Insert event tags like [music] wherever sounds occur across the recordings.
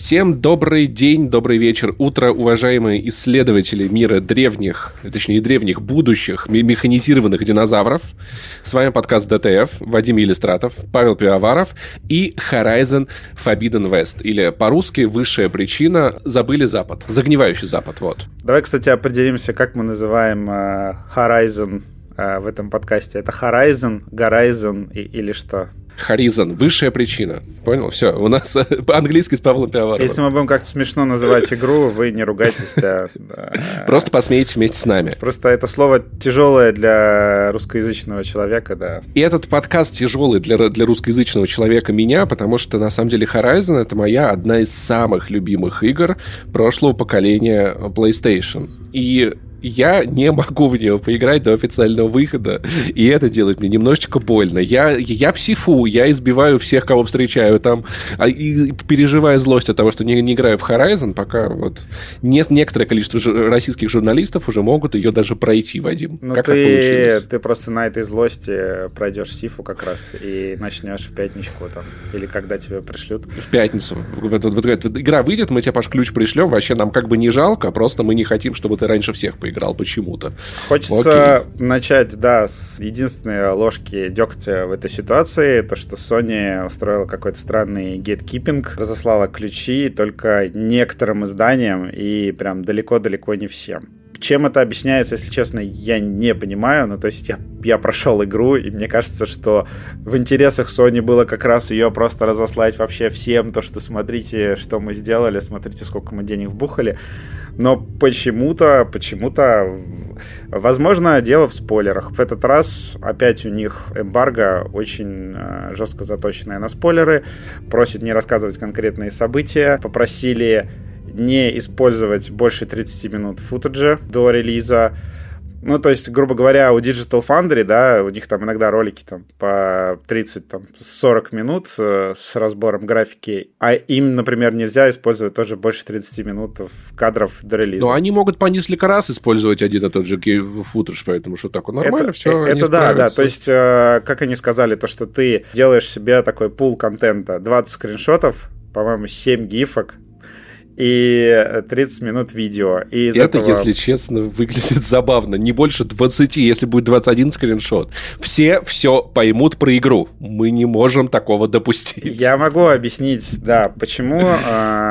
Всем добрый день, добрый вечер, утро, уважаемые исследователи мира древних, точнее древних будущих механизированных динозавров. С вами подкаст ДТФ, Вадим Елистратов, Павел Пивоваров и Horizon Forbidden West, или по-русски «Высшая причина. Забыли Запад». Загнивающий Запад, вот. Давай, кстати, определимся, как мы называем uh, Horizon в этом подкасте. Это Horizon, Horizon и, или что? Horizon. Высшая причина. Понял? Все. У нас [laughs] по-английски с Павлом Пиаваровым. Если мы будем как-то смешно называть игру, вы не ругайтесь. Да. [laughs] Просто посмейтесь вместе с нами. Просто это слово тяжелое для русскоязычного человека, да. И этот подкаст тяжелый для, для русскоязычного человека меня, потому что, на самом деле, Horizon — это моя одна из самых любимых игр прошлого поколения PlayStation. И я не могу в нее поиграть до официального выхода, и это делает мне немножечко больно. Я, я в сифу, я избиваю всех, кого встречаю там, а, и переживая злость от того, что не, не играю в Horizon, пока вот не, некоторое количество жу- российских журналистов уже могут ее даже пройти, Вадим. Ну как ты, получилось? ты просто на этой злости пройдешь сифу как раз и начнешь в пятничку там, или когда тебе пришлют. В пятницу. Вот, вот, вот, вот, игра выйдет, мы тебе, Паш, ключ пришлем, вообще нам как бы не жалко, просто мы не хотим, чтобы ты раньше всех поиграл поиграл почему-то. Хочется Окей. начать, да, с единственной ложки дегтя в этой ситуации, то, что Sony устроила какой-то странный гейткипинг, разослала ключи только некоторым изданиям и прям далеко-далеко не всем. Чем это объясняется, если честно, я не понимаю. Ну, то есть я, я прошел игру, и мне кажется, что в интересах Sony было как раз ее просто разослать вообще всем, то, что смотрите, что мы сделали, смотрите, сколько мы денег вбухали но почему-то, почему-то, возможно, дело в спойлерах. В этот раз опять у них эмбарго очень э, жестко заточенное на спойлеры, просят не рассказывать конкретные события, попросили не использовать больше 30 минут футажа до релиза, ну, то есть, грубо говоря, у Digital Foundry, да, у них там иногда ролики там по 30-40 минут э, с разбором графики, а им, например, нельзя использовать тоже больше 30 минут кадров до релиза. Но они могут по несколько раз использовать один и тот же футаж, поэтому что такое? Нормально, это, все, Это да, да, то есть, э, как они сказали, то, что ты делаешь себе такой пул контента, 20 скриншотов, по-моему, 7 гифок, и 30 минут видео. И Это, этого... если честно, выглядит забавно. Не больше 20, если будет 21 скриншот. Все все поймут про игру. Мы не можем такого допустить. Я могу объяснить, да, почему э,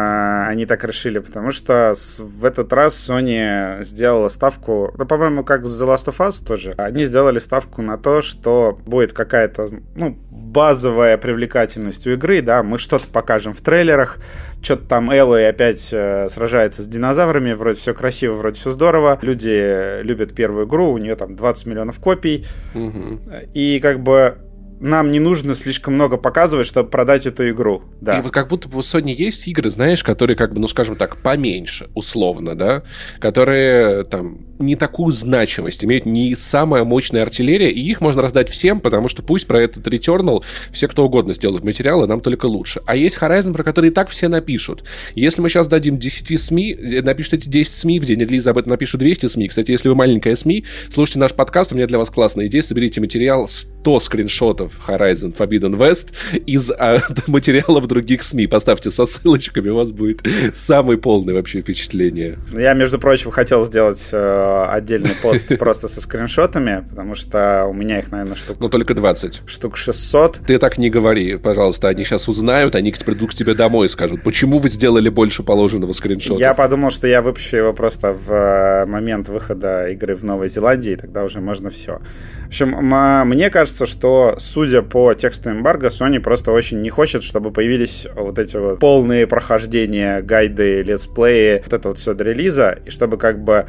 они так решили. Потому что в этот раз Sony сделала ставку, ну, по-моему, как The Last of Us тоже. Они сделали ставку на то, что будет какая-то, ну, базовая привлекательность у игры, да, мы что-то покажем в трейлерах, что-то там Эллой опять э, сражается с динозаврами, вроде все красиво, вроде все здорово, люди любят первую игру, у нее там 20 миллионов копий, угу. и как бы нам не нужно слишком много показывать, чтобы продать эту игру. Да. И вот как будто бы у Sony есть игры, знаешь, которые как бы, ну скажем так, поменьше, условно, да, которые там не такую значимость, имеют не самая мощная артиллерия, и их можно раздать всем, потому что пусть про этот Returnal все кто угодно сделают материалы, нам только лучше. А есть Horizon, про который и так все напишут. Если мы сейчас дадим 10 СМИ, э, напишут эти 10 СМИ в день релиза, об этом напишут 200 СМИ. Кстати, если вы маленькая СМИ, слушайте наш подкаст, у меня для вас классная идея, соберите материал 100 скриншотов Horizon Forbidden West из а, [laughs] материалов других СМИ. Поставьте со ссылочками, у вас будет самый полный вообще впечатление. Я, между прочим, хотел сделать э, отдельный пост [laughs] просто со скриншотами, потому что у меня их, наверное, штук... Ну, только 20. Штук 600. Ты так не говори, пожалуйста. Они сейчас узнают, они придут к тебе домой и скажут, почему вы сделали больше положенного скриншота. Я подумал, что я выпущу его просто в э, момент выхода игры в Новой Зеландии, и тогда уже можно все. В общем, мне кажется, что, судя по тексту эмбарго, Sony просто очень не хочет, чтобы появились вот эти вот полные прохождения, гайды, летсплеи, вот это вот все до релиза, и чтобы как бы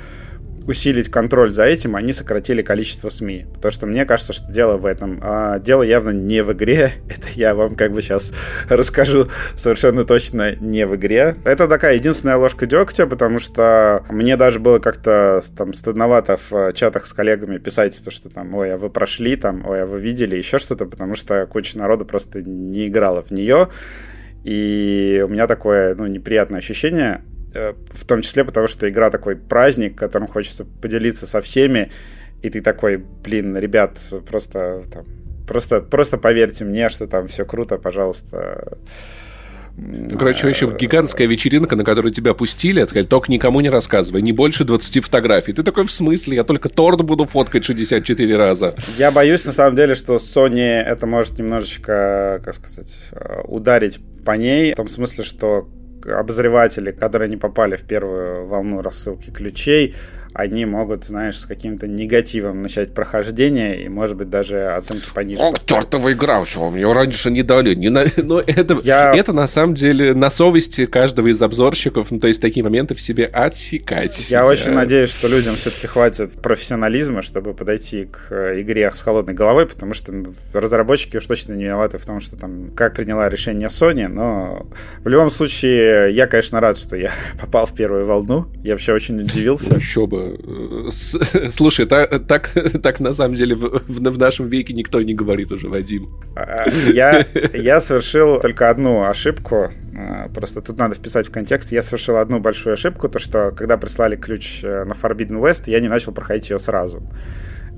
усилить контроль за этим, они сократили количество СМИ. Потому что мне кажется, что дело в этом. А дело явно не в игре. [laughs] Это я вам как бы сейчас расскажу совершенно точно не в игре. Это такая единственная ложка дегтя, потому что мне даже было как-то там стыдновато в чатах с коллегами писать то, что там, ой, а вы прошли, там, ой, а вы видели еще что-то, потому что куча народа просто не играла в нее. И у меня такое, ну, неприятное ощущение, Э, в том числе потому, что игра такой праздник, которым хочется поделиться со всеми, и ты такой, блин, ребят, просто там, просто, просто поверьте мне, что там все круто, пожалуйста, Ну, короче, вообще гигантская вечеринка, на которую тебя пустили, сказали, только никому не рассказывай, не больше 20 фотографий. Ты такой, в смысле? Я только торт буду фоткать 64 раза. Я боюсь, на самом деле, что Sony это может немножечко, как сказать, э, ударить по ней, в том смысле, что обозреватели, которые не попали в первую волну рассылки ключей, они могут, знаешь, с каким-то негативом начать прохождение и, может быть, даже оценки пониже. О, чертова игра, что мне раньше не дали. Не на... [laughs] Но это, Я... это, на самом деле, на совести каждого из обзорщиков, ну, то есть такие моменты в себе отсекать. Я очень надеюсь, что людям все-таки хватит профессионализма, чтобы подойти к э, игре с холодной головой, потому что разработчики уж точно не виноваты в том, что там, как приняла решение Sony, но в любом случае, я, конечно, рад, что я [laughs] попал в первую волну. Я вообще очень удивился. Еще бы [laughs] Слушай, так, так, так на самом деле в, в нашем веке никто не говорит уже, Вадим. А, я, я совершил только одну ошибку. А, просто тут надо вписать в контекст. Я совершил одну большую ошибку, то что когда прислали ключ э, на Forbidden West, я не начал проходить ее сразу.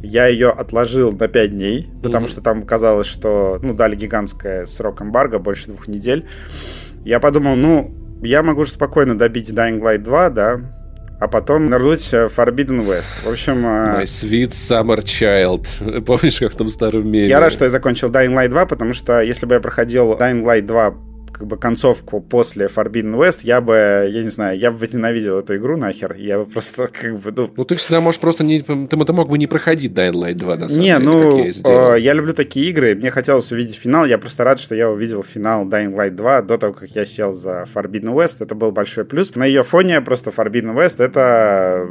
Я ее отложил на 5 дней, потому mm-hmm. что там казалось, что ну, дали гигантское срок эмбарго, больше двух недель. Я подумал, ну, я могу же спокойно добить Dying Light 2, да, а потом нырнуть в Forbidden West. В общем... Э, My sweet summer child. [laughs] Помнишь, как в том старом меме? Я рад, что я закончил Dying Light 2, потому что если бы я проходил Dying Light 2 как бы концовку после Forbidden West, я бы, я не знаю, я бы возненавидел эту игру нахер. Я бы просто как бы... Ну, ну ты всегда можешь просто не... Ты, ты мог бы не проходить Dying Light 2, на самом не, деле, ну, я, э, я люблю такие игры. Мне хотелось увидеть финал. Я просто рад, что я увидел финал Dying Light 2 до того, как я сел за Forbidden West. Это был большой плюс. На ее фоне просто Forbidden West это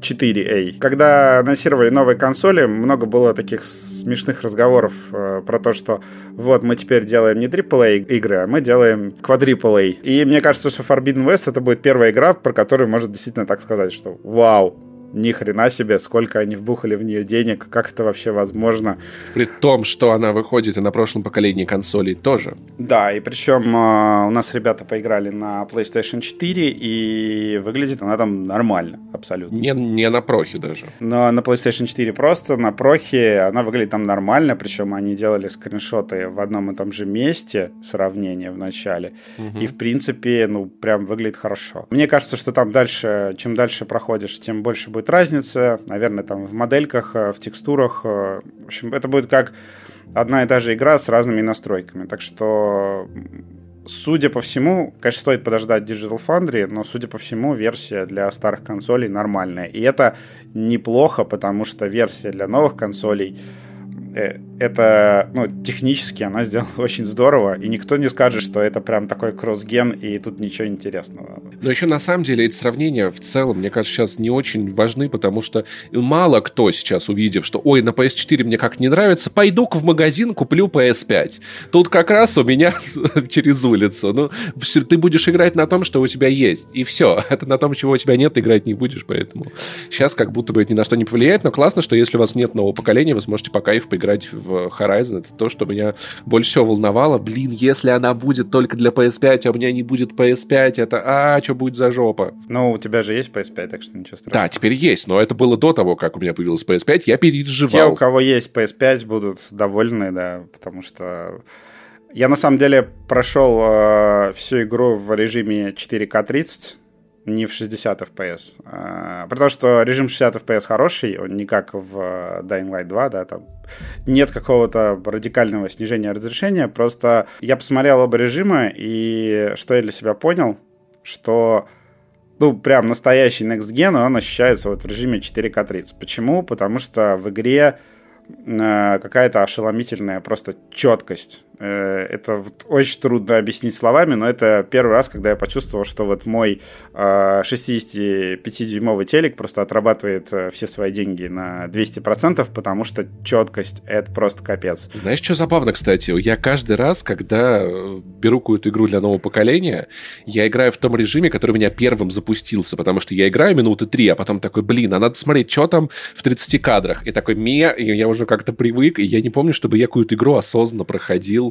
4A. Когда анонсировали новые консоли, много было таких смешных разговоров э, про то, что вот мы теперь делаем не AAA игры, а мы делаем quadruple И мне кажется, что Forbidden West это будет первая игра, про которую можно действительно так сказать, что вау, ни хрена себе, сколько они вбухали в нее денег, как это вообще возможно. При том, что она выходит и на прошлом поколении консолей тоже. Да, и причем э, у нас ребята поиграли на PlayStation 4, и выглядит она там нормально, абсолютно. Не, не на прохе даже. Но на PlayStation 4 просто, на прохе она выглядит там нормально, причем они делали скриншоты в одном и том же месте, сравнение в начале, угу. и в принципе, ну, прям выглядит хорошо. Мне кажется, что там дальше, чем дальше проходишь, тем больше будет будет разница, наверное, там в модельках, э, в текстурах. Э, в общем, это будет как одна и та же игра с разными настройками. Так что, судя по всему, конечно, стоит подождать Digital Foundry, но, судя по всему, версия для старых консолей нормальная. И это неплохо, потому что версия для новых консолей это, ну, технически она сделана [laughs] очень здорово, и никто не скажет, что это прям такой кросс-ген, и тут ничего интересного. Но еще на самом деле эти сравнения в целом, мне кажется, сейчас не очень важны, потому что мало кто сейчас, увидев, что, ой, на PS4 мне как не нравится, пойду-ка в магазин, куплю PS5. Тут как раз у меня [laughs] через улицу. Ну, ты будешь играть на том, что у тебя есть, и все. [laughs] Это на том, чего у тебя нет, играть не будешь, поэтому сейчас как будто бы это ни на что не повлияет, но классно, что если у вас нет нового поколения, вы сможете по кайфу поиграть играть в Horizon, это то, что меня больше всего волновало. Блин, если она будет только для PS5, а у меня не будет PS5, это а, что будет за жопа? Ну, у тебя же есть PS5, так что ничего страшного. Да, теперь есть, но это было до того, как у меня появилась PS5, я переживал. Те, у кого есть PS5, будут довольны, да, потому что я на самом деле прошел э, всю игру в режиме 4К 30, не в 60 FPS. А, потому что режим 60 FPS хороший, он не как в Dying Light 2, да, там нет какого-то радикального снижения разрешения, просто я посмотрел оба режима, и что я для себя понял, что ну, прям настоящий Next Gen, он ощущается вот в режиме 4К 30. Почему? Потому что в игре э, какая-то ошеломительная просто четкость Э, это вот очень трудно объяснить словами, но это первый раз, когда я почувствовал, что вот мой 65-дюймовый э, телек просто отрабатывает э, все свои деньги на 200%, потому что четкость — это просто капец. Знаешь, что забавно, кстати? Я каждый раз, когда беру какую-то игру для нового поколения, я играю в том режиме, который у меня первым запустился, потому что я играю минуты три, а потом такой, блин, а надо смотреть, что там в 30 кадрах. И такой, мне, я уже как-то привык, и я не помню, чтобы я какую-то игру осознанно проходил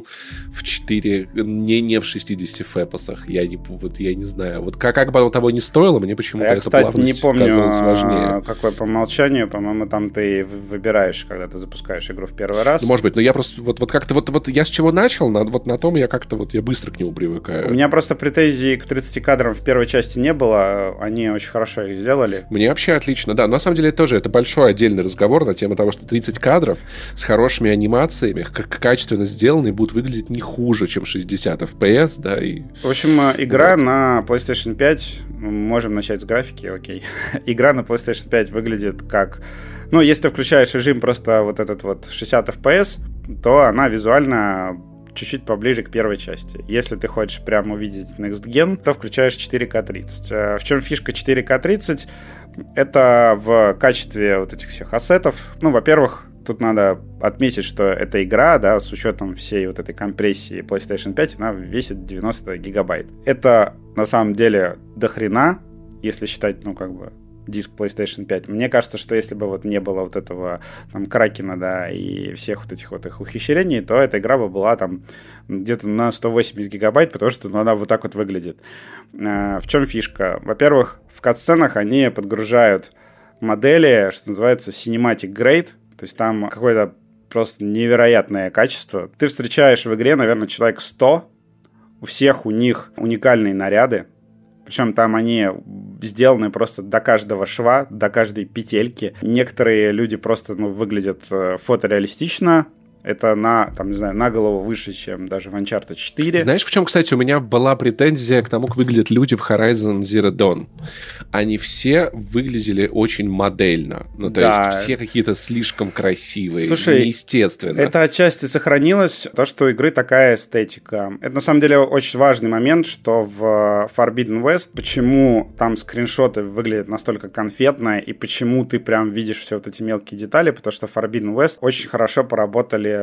в 4, не, не в 60 фэпосах. Я не, вот, я не знаю. Вот как, как бы оно того не стоило, мне почему-то я, эта кстати, не помню, важнее. какой по умолчанию. По-моему, там ты выбираешь, когда ты запускаешь игру в первый раз. Ну, может быть, но я просто вот, вот как-то вот, вот я с чего начал, на, вот на том я как-то вот я быстро к нему привыкаю. У меня просто претензий к 30 кадрам в первой части не было. Они очень хорошо их сделали. Мне вообще отлично, да. Но на самом деле это тоже это большой отдельный разговор на тему того, что 30 кадров с хорошими анимациями, как качественно сделанные, будут выглядеть не хуже, чем 60 FPS, да. И... В общем, э, игра вот. на PlayStation 5, можем начать с графики, окей. [laughs] игра на PlayStation 5 выглядит как... Ну, если ты включаешь режим просто вот этот вот 60 FPS, то она визуально чуть-чуть поближе к первой части. Если ты хочешь прямо увидеть Next Gen, то включаешь 4К 30. Э, в чем фишка 4К 30? Это в качестве вот этих всех ассетов. Ну, во-первых, тут надо отметить, что эта игра, да, с учетом всей вот этой компрессии PlayStation 5, она весит 90 гигабайт. Это на самом деле дохрена, если считать, ну, как бы, диск PlayStation 5. Мне кажется, что если бы вот не было вот этого там Кракена, да, и всех вот этих вот их ухищрений, то эта игра бы была там где-то на 180 гигабайт, потому что ну, она вот так вот выглядит. А, в чем фишка? Во-первых, в катсценах они подгружают модели, что называется Cinematic Grade, то есть там какое-то просто невероятное качество. Ты встречаешь в игре, наверное, человек 100, у всех у них уникальные наряды, причем там они сделаны просто до каждого шва, до каждой петельки. Некоторые люди просто ну, выглядят э, фотореалистично, это на, там, не знаю, на голову выше, чем даже в Uncharted 4. Знаешь, в чем, кстати, у меня была претензия к тому, как выглядят люди в Horizon Zero Dawn? Они все выглядели очень модельно. Ну, то да. есть все какие-то слишком красивые, Слушай, неестественно. Это отчасти сохранилось, то, что у игры такая эстетика. Это, на самом деле, очень важный момент, что в Forbidden West, почему там скриншоты выглядят настолько конфетно, и почему ты прям видишь все вот эти мелкие детали, потому что Forbidden West очень хорошо поработали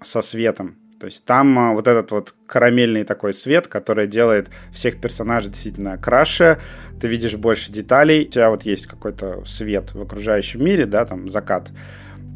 со светом. То есть там а, вот этот вот карамельный такой свет, который делает всех персонажей действительно краше, ты видишь больше деталей, у тебя вот есть какой-то свет в окружающем мире, да, там закат.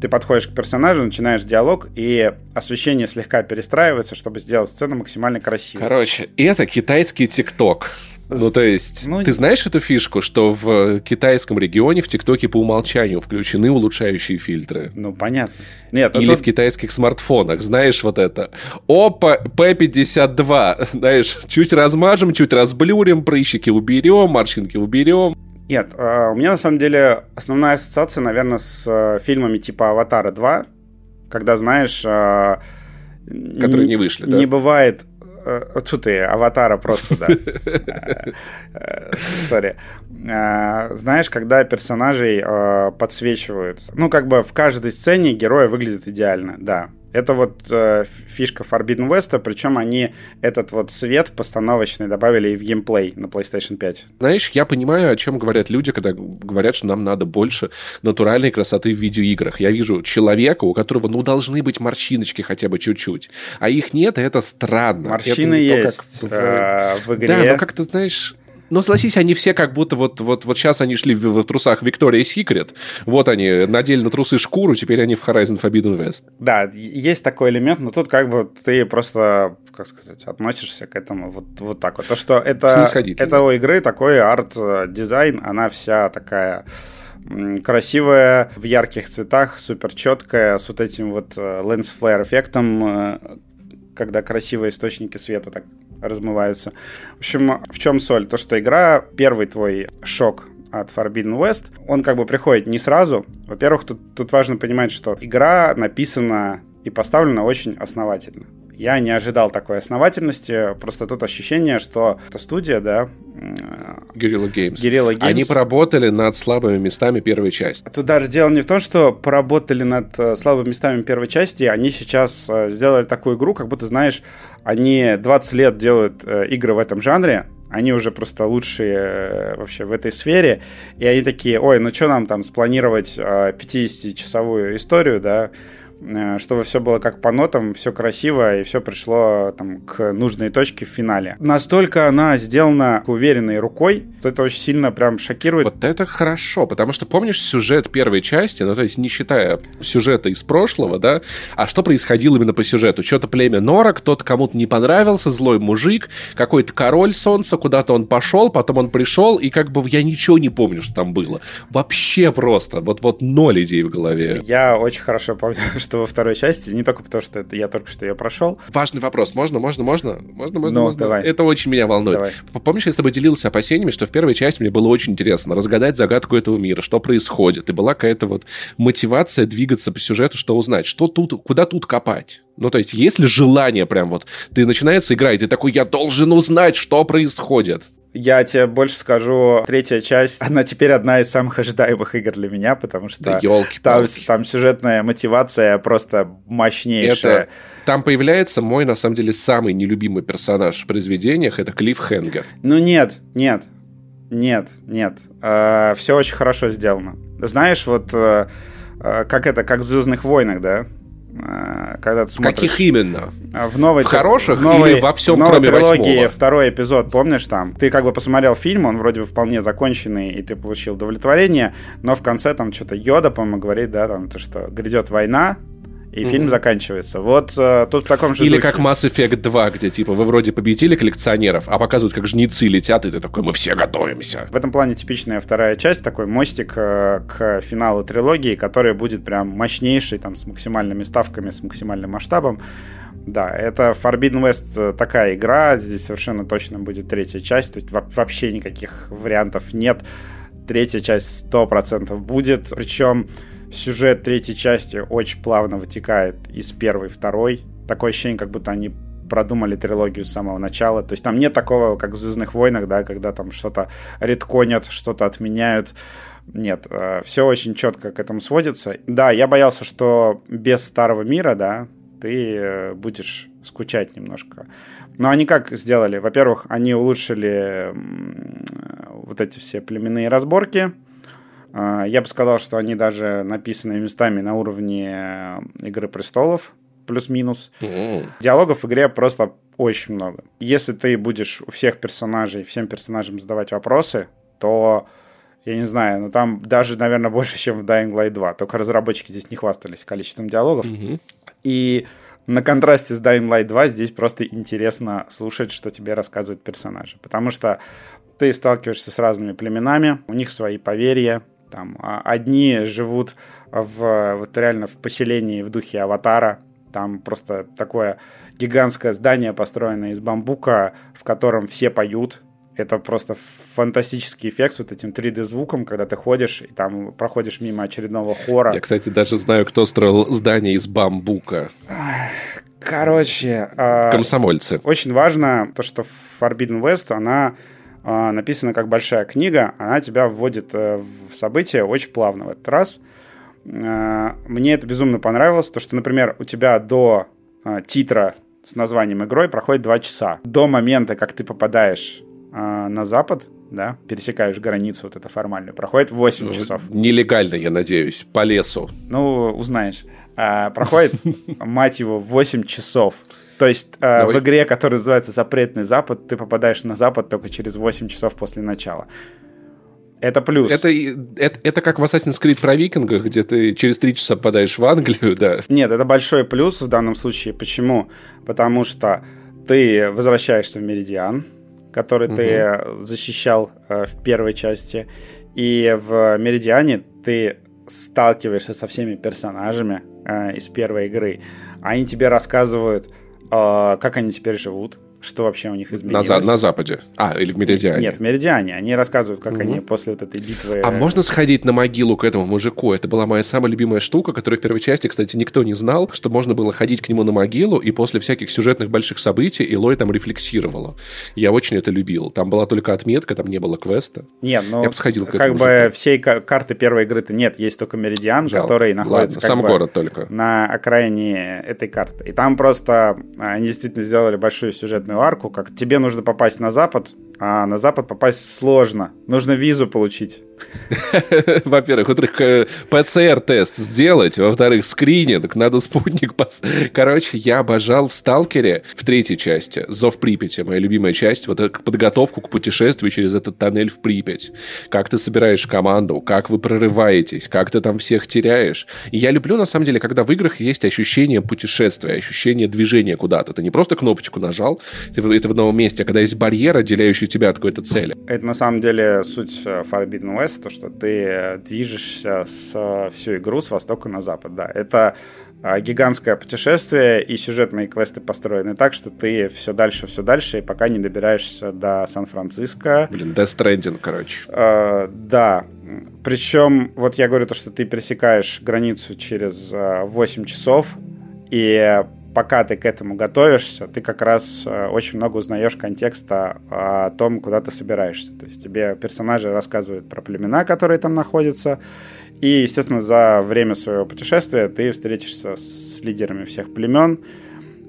Ты подходишь к персонажу, начинаешь диалог, и освещение слегка перестраивается, чтобы сделать сцену максимально красивой. Короче, это китайский ТикТок. Ну, то есть, ну, ты знаешь эту фишку, что в китайском регионе в ТикТоке по умолчанию включены улучшающие фильтры? Ну, понятно. Нет, Или тут... в китайских смартфонах, знаешь вот это. Опа, P52, [laughs] знаешь, чуть размажем, чуть разблюрим, прыщики уберем, морщинки уберем. Нет, а, у меня на самом деле основная ассоциация, наверное, с э, фильмами типа «Аватара 2», когда, знаешь... А, Которые не вышли, да? Не бывает Э, тут и аватара просто, да. [laughs] Э, сори. Э, знаешь, когда персонажей подсвечивают, ну, как бы в каждой сцене герой выглядит идеально, да. Это вот э, фишка Forbidden West, причем они этот вот свет постановочный добавили и в геймплей на PlayStation 5. Знаешь, я понимаю, о чем говорят люди, когда говорят, что нам надо больше натуральной красоты в видеоиграх. Я вижу человека, у которого, ну, должны быть морщиночки хотя бы чуть-чуть, а их нет, и это странно. Морщины это есть то, как э, в игре. Да, но как-то, знаешь, но согласись, они все как будто вот, вот, вот сейчас они шли в, в трусах Victoria's Secret, вот они надели на трусы шкуру, теперь они в Horizon Forbidden West. Да, есть такой элемент, но тут как бы ты просто, как сказать, относишься к этому вот, вот так вот. То, что это, это у игры такой арт-дизайн, она вся такая красивая, в ярких цветах, супер четкая, с вот этим вот flare эффектом, э, когда красивые источники света так размываются. В общем, в чем соль? То, что игра, первый твой шок от Forbidden West, он как бы приходит не сразу. Во-первых, тут, тут важно понимать, что игра написана и поставлена очень основательно. Я не ожидал такой основательности, просто тут ощущение, что эта студия, да... Guerrilla Games. Guerrilla Games. Они поработали над слабыми местами первой части. Тут даже дело не в том, что поработали над э, слабыми местами первой части, они сейчас э, сделали такую игру, как будто, знаешь, они 20 лет делают э, игры в этом жанре, они уже просто лучшие вообще в этой сфере, и они такие, ой, ну что нам там спланировать 50-часовую историю, да, чтобы все было как по нотам, все красиво и все пришло там к нужной точке в финале. Настолько она сделана уверенной рукой, Это очень сильно прям шокирует. Вот это хорошо, потому что помнишь сюжет первой части, ну то есть не считая сюжета из прошлого, да, а что происходило именно по сюжету? Что-то племя Нора, кто-то кому-то не понравился, злой мужик, какой-то король солнца, куда-то он пошел, потом он пришел, и как бы я ничего не помню, что там было. Вообще просто, вот-вот ноль идей в голове. Я очень хорошо помню, что [laughs] во второй части, не только потому, что это я только что ее прошел. Важный вопрос, можно, можно, можно? Можно, можно, ну, можно? Давай. Это очень меня волнует. Давай. Помнишь, я с тобой делился опасениями, что в первой части мне было очень интересно разгадать загадку этого мира, что происходит, и была какая-то вот мотивация двигаться по сюжету, что узнать, что тут, куда тут копать. Ну, то есть, есть ли желание прям вот, ты начинается игра, и ты такой, я должен узнать, что происходит. Я тебе больше скажу, третья часть, она теперь одна из самых ожидаемых игр для меня, потому что да там, там сюжетная мотивация просто мощнейшая. Это, там появляется мой, на самом деле, самый нелюбимый персонаж в произведениях, это Клифф Хенгер. Ну нет, нет, нет, нет. Э, все очень хорошо сделано. Знаешь, вот э, э, как это, как в Звездных войнах, да? Э, когда ты смотришь... Каких именно? В новой... В хороших в новой, или во всем, в новой кроме трилогии восьмого? второй эпизод, помнишь там? Ты как бы посмотрел фильм, он вроде бы вполне законченный, и ты получил удовлетворение, но в конце там что-то Йода, по-моему, говорит, да, там, то, что грядет война, и mm-hmm. фильм заканчивается. Вот э, тут в таком же Или духе. как Mass Effect 2, где типа вы вроде победили коллекционеров, а показывают, как жнецы летят, и ты такой, мы все готовимся. В этом плане типичная вторая часть, такой мостик э, к финалу трилогии, который будет прям мощнейший, там, с максимальными ставками, с максимальным масштабом. Да, это Forbidden West такая игра, здесь совершенно точно будет третья часть, то есть вообще никаких вариантов нет. Третья часть 100% будет, причем сюжет третьей части очень плавно вытекает из первой, второй. Такое ощущение, как будто они продумали трилогию с самого начала. То есть там нет такого, как в «Звездных войнах», да, когда там что-то редконят, что-то отменяют. Нет, э, все очень четко к этому сводится. Да, я боялся, что без Старого мира, да, ты э, будешь скучать немножко. Но они как сделали? Во-первых, они улучшили вот эти все племенные разборки, я бы сказал, что они даже написаны местами на уровне э, Игры престолов, плюс-минус. Mm-hmm. Диалогов в игре просто очень много. Если ты будешь у всех персонажей, всем персонажам задавать вопросы, то я не знаю, ну там даже, наверное, больше, чем в Dying Light 2. Только разработчики здесь не хвастались количеством диалогов. Mm-hmm. И на контрасте с Dying Light 2 здесь просто интересно слушать, что тебе рассказывают персонажи. Потому что ты сталкиваешься с разными племенами, у них свои поверья, там а, одни живут в, вот реально в поселении в духе аватара. Там просто такое гигантское здание, построенное из бамбука, в котором все поют. Это просто фантастический эффект с вот этим 3D-звуком, когда ты ходишь и там проходишь мимо очередного хора. Я, кстати, даже знаю, кто строил здание из бамбука. Короче... Комсомольцы. Э, очень важно то, что Forbidden West, она а, написана как большая книга, она тебя вводит э, в события очень плавно в этот раз. А, мне это безумно понравилось, то что, например, у тебя до а, титра с названием игрой проходит 2 часа. До момента, как ты попадаешь на запад, да, пересекаешь границу вот эту формальную, проходит 8 ну, часов. Нелегально, я надеюсь, по лесу. Ну, узнаешь. проходит, [laughs] мать его, 8 часов. То есть э, в игре, которая называется «Запретный Запад», ты попадаешь на Запад только через 8 часов после начала. Это плюс. Это, это, это как в Assassin's Creed про викингах, где ты через 3 часа попадаешь в Англию, да? Нет, это большой плюс в данном случае. Почему? Потому что ты возвращаешься в Меридиан, который угу. ты защищал э, в первой части, и в Меридиане ты сталкиваешься со всеми персонажами э, из первой игры. Они тебе рассказывают а, как они теперь живут, что вообще у них изменилось. На, на Западе. А, или в Меридиане. Нет, в Меридиане. Они рассказывают, как угу. они после вот этой битвы... А можно сходить на могилу к этому мужику? Это была моя самая любимая штука, которую в первой части, кстати, никто не знал, что можно было ходить к нему на могилу, и после всяких сюжетных больших событий Илой там рефлексировала. Я очень это любил. Там была только отметка, там не было квеста. Нет, ну... Я бы сходил к этому Как бы мужику. всей карты первой игры-то нет. Есть только Меридиан, Жалко. который находится... Ладно, сам город только. На окраине этой карты. И там просто они действительно сделали большую сюжетную арку, как тебе нужно попасть на запад, а на запад попасть сложно. Нужно визу получить. [laughs] Во-первых, во-вторых, э, ПЦР-тест сделать, во-вторых, скрининг, надо спутник пос... [laughs] Короче, я обожал в «Сталкере» в третьей части, «Зов Припяти», моя любимая часть, вот эту подготовку к путешествию через этот тоннель в Припять. Как ты собираешь команду, как вы прорываетесь, как ты там всех теряешь. И я люблю, на самом деле, когда в играх есть ощущение путешествия, ощущение движения куда-то. Ты не просто кнопочку нажал, ты это в одном месте, а когда есть барьер, отделяющий тебя от какой-то цели. Это на самом деле суть э, Forbidden West, то, что ты движешься с всю игру с востока на запад. Да, это э, гигантское путешествие, и сюжетные квесты построены так, что ты все дальше, все дальше, и пока не добираешься до Сан-Франциско. Блин, Death Stranding, короче. Э, да. Причем, вот я говорю то, что ты пересекаешь границу через э, 8 часов, и пока ты к этому готовишься, ты как раз э, очень много узнаешь контекста о том, куда ты собираешься. То есть тебе персонажи рассказывают про племена, которые там находятся, и, естественно, за время своего путешествия ты встретишься с лидерами всех племен,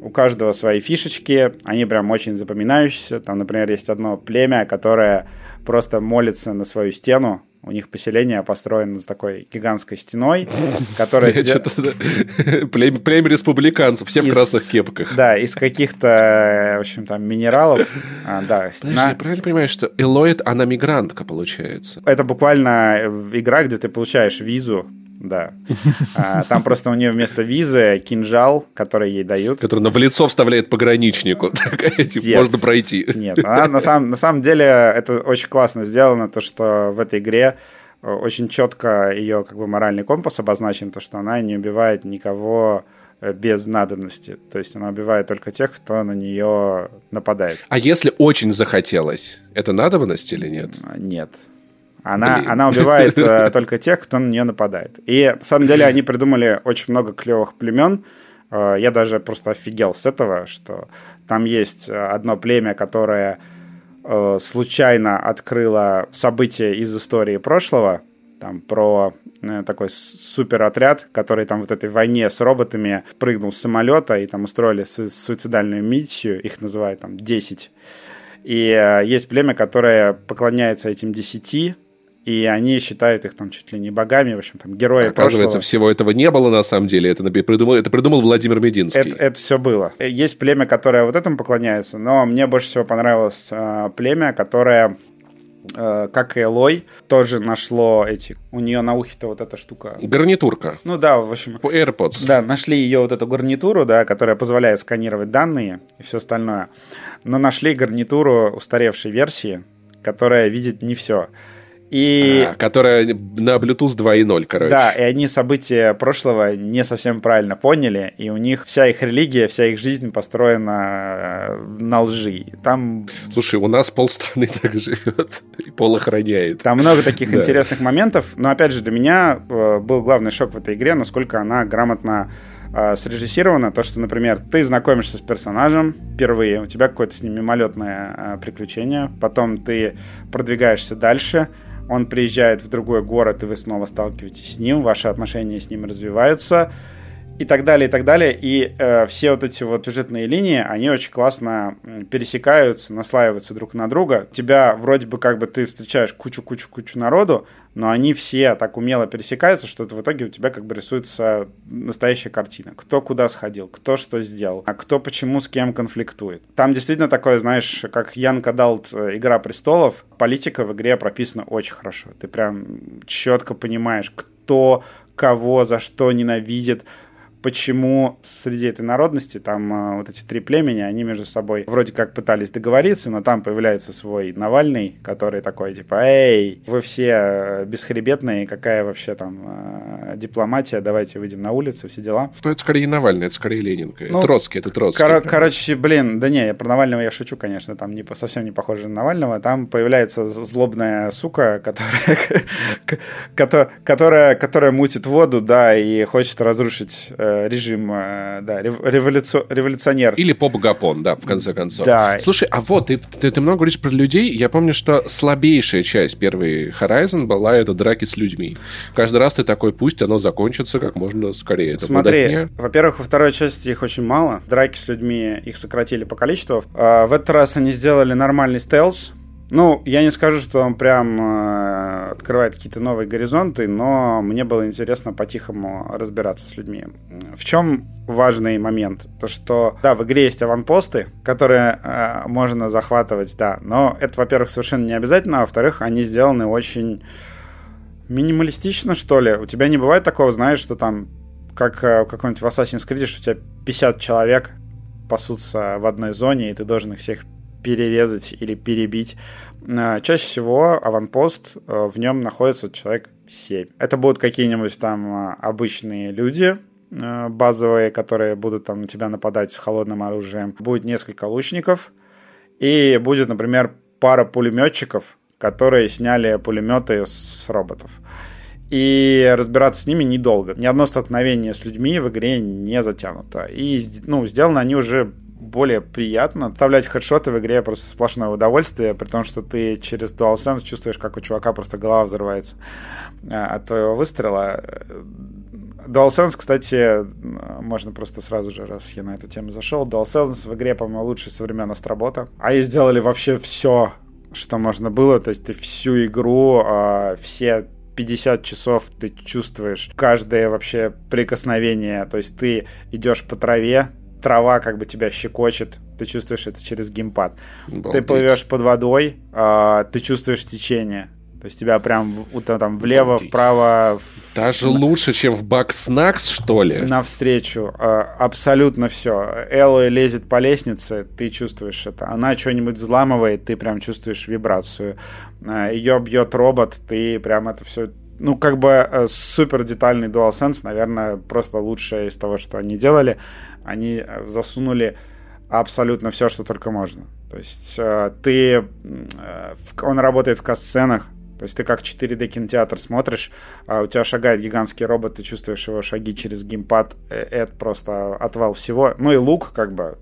у каждого свои фишечки, они прям очень запоминающиеся. Там, например, есть одно племя, которое просто молится на свою стену, у них поселение построено с такой гигантской стеной, [laughs] которая... [laughs] Племя республиканцев, все в красных кепках. Да, из каких-то, в общем, там, минералов. А, да, стена... правильно понимаю, что Элоид, она мигрантка, получается? Это буквально игра, где ты получаешь визу да. А, там просто у нее вместо визы кинжал, который ей дают. Который на в лицо вставляет пограничнику. Типа, можно пройти. Нет, она, на, самом, на самом деле это очень классно сделано, то, что в этой игре э, очень четко ее как бы моральный компас обозначен, то, что она не убивает никого э, без надобности. То есть она убивает только тех, кто на нее нападает. А если очень захотелось, это надобность или нет? Нет. Она, она убивает [laughs] э, только тех, кто на нее нападает. И на самом деле они придумали очень много клевых племен. Э, я даже просто офигел с этого, что там есть э, одно племя, которое э, случайно открыло события из истории прошлого, там про э, такой суперотряд, который там вот этой войне с роботами прыгнул с самолета и там устроили су- суицидальную миссию, их называют там 10. И э, есть племя, которое поклоняется этим десяти, и они считают их там чуть ли не богами, в общем, там, герои Оказывается, прошлого. всего этого не было на самом деле, это придумал, это придумал Владимир Мединский. Это, это все было. Есть племя, которое вот этому поклоняется, но мне больше всего понравилось э, племя, которое э, как и Элой, тоже нашло эти... У нее на ухе-то вот эта штука. Гарнитурка. Ну да, в общем... AirPods. Да, нашли ее вот эту гарнитуру, да, которая позволяет сканировать данные и все остальное. Но нашли гарнитуру устаревшей версии, которая видит не все. И... А, которая на Bluetooth 2.0, короче. Да, и они события прошлого не совсем правильно поняли, и у них вся их религия, вся их жизнь построена э, на лжи. Там... Слушай, у нас полстраны [laughs] так живет и пол охраняет. Там много таких интересных моментов, но опять же для меня э, был главный шок в этой игре, насколько она грамотно э, срежиссирована. То, что, например, ты знакомишься с персонажем впервые, у тебя какое-то с ним мимолетное приключение, потом ты продвигаешься дальше, он приезжает в другой город, и вы снова сталкиваетесь с ним, ваши отношения с ним развиваются, и так далее, и так далее. И э, все вот эти вот сюжетные линии, они очень классно пересекаются, наслаиваются друг на друга. Тебя вроде бы как бы ты встречаешь кучу-кучу-кучу народу, но они все так умело пересекаются, что в итоге у тебя как бы рисуется настоящая картина. Кто куда сходил, кто что сделал, а кто почему с кем конфликтует. Там действительно такое, знаешь, как Ян Кадалт э, «Игра престолов», политика в игре прописана очень хорошо. Ты прям четко понимаешь, кто кого за что ненавидит, почему среди этой народности там а, вот эти три племени, они между собой вроде как пытались договориться, но там появляется свой Навальный, который такой типа, эй, вы все э, бесхребетные, какая вообще там э, дипломатия, давайте выйдем на улицу, все дела. Ну, это скорее Навальный, это скорее Ленин. Ну, Троцкий, это Троцкий. Кор- короче, блин, да не, я про Навального я шучу, конечно, там не, совсем не похоже на Навального, там появляется злобная сука, которая, [laughs] которая, которая мутит воду, да, и хочет разрушить э, режим, э, да, революци... революционер. Или поп-гапон, да, в конце концов. Да. Слушай, а вот, ты, ты, ты много говоришь про людей. Я помню, что слабейшая часть первой Horizon была это драки с людьми. Каждый раз ты такой, пусть оно закончится как можно скорее. Это Смотри, во-первых, во второй части их очень мало. Драки с людьми их сократили по количеству. А в этот раз они сделали нормальный стелс, Ну, я не скажу, что он прям э, открывает какие-то новые горизонты, но мне было интересно по-тихому разбираться с людьми. В чем важный момент? То, что, да, в игре есть аванпосты, которые э, можно захватывать, да, но это, во-первых, совершенно не обязательно, а во-вторых, они сделаны очень минималистично, что ли. У тебя не бывает такого, знаешь, что там, как э, в каком-нибудь в Assassin's Creed, что у тебя 50 человек пасутся в одной зоне, и ты должен их всех перерезать или перебить. Э, чаще всего аванпост, э, в нем находится человек 7. Это будут какие-нибудь там э, обычные люди, базовые, которые будут там на тебя нападать с холодным оружием. Будет несколько лучников. И будет, например, пара пулеметчиков, которые сняли пулеметы с роботов. И разбираться с ними недолго. Ни одно столкновение с людьми в игре не затянуто. И ну, сделаны они уже более приятно. Вставлять хедшоты в игре просто сплошное удовольствие, при том, что ты через DualSense чувствуешь, как у чувака просто голова взрывается э, от твоего выстрела. DualSense, кстати, можно просто сразу же, раз я на эту тему зашел, DualSense в игре, по-моему, лучший со времен Астробота. А и сделали вообще все, что можно было, то есть ты всю игру, а, все 50 часов ты чувствуешь каждое вообще прикосновение, то есть ты идешь по траве, трава как бы тебя щекочет, ты чувствуешь это через геймпад. Балдеть. Ты плывешь под водой, э, ты чувствуешь течение. То есть тебя прям вот, там влево, Балдеть. вправо. В... Даже лучше, чем в Бакснакс, что ли? Навстречу. Э, абсолютно все. Элла лезет по лестнице, ты чувствуешь это. Она что-нибудь взламывает, ты прям чувствуешь вибрацию. Э, ее бьет робот, ты прям это все ну, как бы э, супер детальный DualSense, наверное, просто лучшее из того, что они делали. Они э, засунули абсолютно все, что только можно. То есть э, ты... Он работает в касценах, то есть ты как 4D кинотеатр смотришь, а у тебя шагает гигантский робот, ты чувствуешь его шаги через геймпад, это просто отвал всего. Ну и лук, как бы,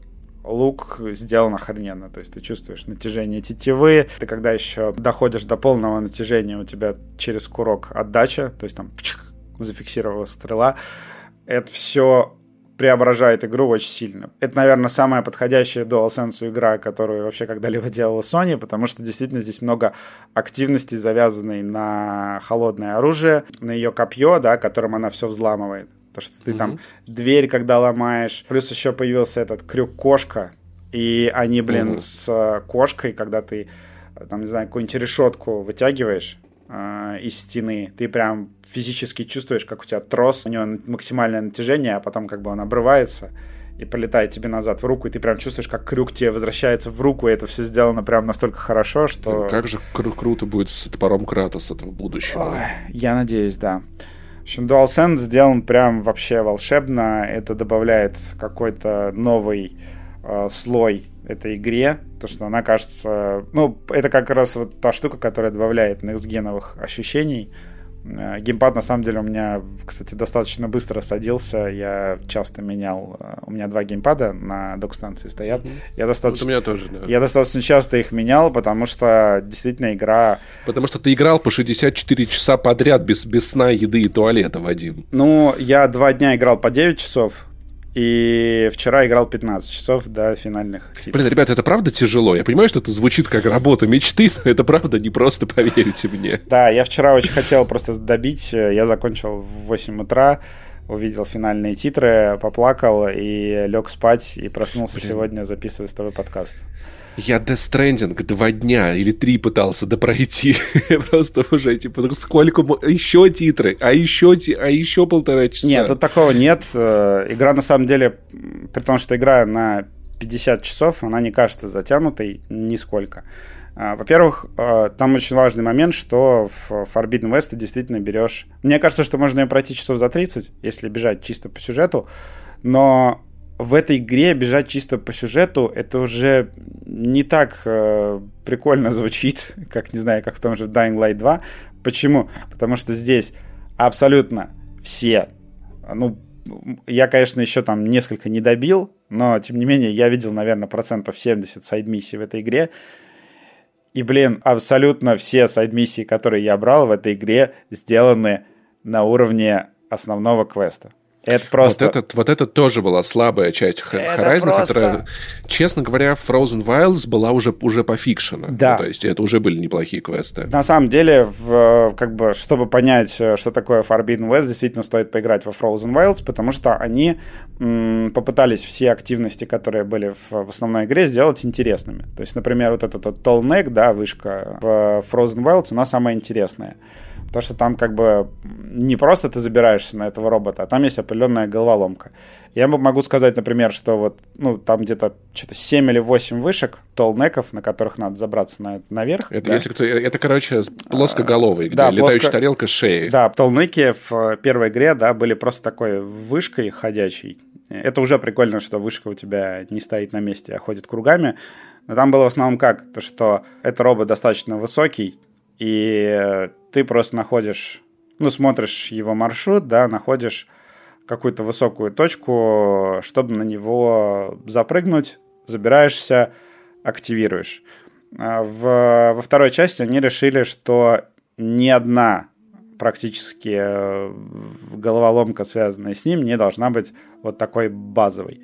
лук сделан охрененно. То есть ты чувствуешь натяжение тетивы. Ты когда еще доходишь до полного натяжения, у тебя через курок отдача, то есть там пчик, зафиксировалась стрела. Это все преображает игру очень сильно. Это, наверное, самая подходящая DualSense игра, которую вообще когда-либо делала Sony, потому что действительно здесь много активности, завязанной на холодное оружие, на ее копье, да, которым она все взламывает. То, что ты mm-hmm. там дверь, когда ломаешь. Плюс еще появился этот крюк-кошка. И они, блин, mm-hmm. с э, кошкой, когда ты, там, не знаю, какую-нибудь решетку вытягиваешь э, из стены, ты прям физически чувствуешь, как у тебя трос, у него максимальное натяжение, а потом как бы он обрывается и полетает тебе назад в руку, и ты прям чувствуешь, как крюк тебе возвращается в руку, и это все сделано прям настолько хорошо, что... Как же кру- круто будет с топором Кратоса в будущем. Ой, я надеюсь, да. Общем, DualSense сделан прям вообще волшебно. Это добавляет какой-то новый э, слой этой игре. То, что она кажется... Ну, это как раз вот та штука, которая добавляет некстгеновых ощущений. Э, геймпад, на самом деле, у меня, кстати, достаточно быстро садился. Я часто менял... Э, у меня два геймпада на док-станции стоят. Mm-hmm. Я достаточно... Вот у меня тоже, да. Я достаточно часто их менял, потому что действительно игра... Потому что ты играл по 64 часа подряд без, без сна, еды и туалета, Вадим. Ну, я два дня играл по 9 часов, и вчера играл 15 часов до финальных титров. Блин, ребята, это правда тяжело? Я понимаю, что это звучит как работа мечты, но это правда не просто, поверьте мне. Да, я вчера очень хотел просто добить. Я закончил в 8 утра, увидел финальные титры, поплакал и лег спать, и проснулся Блин. сегодня, записывая с тобой подкаст. Я Death Stranding два дня или три пытался допройти. [laughs] Просто уже, типа, сколько... Еще титры, а еще, а еще полтора часа. Нет, тут такого нет. Э, игра, на самом деле, при том, что игра на 50 часов, она не кажется затянутой нисколько. А, во-первых, э, там очень важный момент, что в Forbidden West ты действительно берешь... Мне кажется, что можно ее пройти часов за 30, если бежать чисто по сюжету, но в этой игре бежать чисто по сюжету, это уже не так э, прикольно звучит, [laughs] как, не знаю, как в том же Dying Light 2. Почему? Потому что здесь абсолютно все, ну, я, конечно, еще там несколько не добил, но, тем не менее, я видел, наверное, процентов 70 сайд-миссий в этой игре. И, блин, абсолютно все сайд-миссии, которые я брал в этой игре, сделаны на уровне основного квеста. Это просто... Вот это, вот это тоже была слабая часть Horizon, просто... которая, честно говоря, Frozen Wilds была уже, уже пофикшена. Да. Ну, то есть это уже были неплохие квесты. На самом деле, в, как бы, чтобы понять, что такое Forbidden West, действительно стоит поиграть во Frozen Wilds, потому что они м, попытались все активности, которые были в, в основной игре, сделать интересными. То есть, например, вот этот вот Tall Neck, да, вышка в Frozen Wilds, она самая интересная. Потому что там как бы не просто ты забираешься на этого робота, а там есть определенная головоломка. Я могу сказать, например, что вот ну, там где-то что-то 7 или 8 вышек толнеков, на которых надо забраться на, наверх. Это, да? если кто, это, короче, плоскоголовый, где да, летающая плоско... тарелка с шеей. Да, толнеки в первой игре да, были просто такой вышкой ходячей. Это уже прикольно, что вышка у тебя не стоит на месте, а ходит кругами. Но там было в основном как? То, что этот робот достаточно высокий, и ты просто находишь, ну, смотришь его маршрут, да, находишь какую-то высокую точку, чтобы на него запрыгнуть, забираешься, активируешь. А в, во второй части они решили, что ни одна практически э, головоломка, связанная с ним, не должна быть вот такой базовой.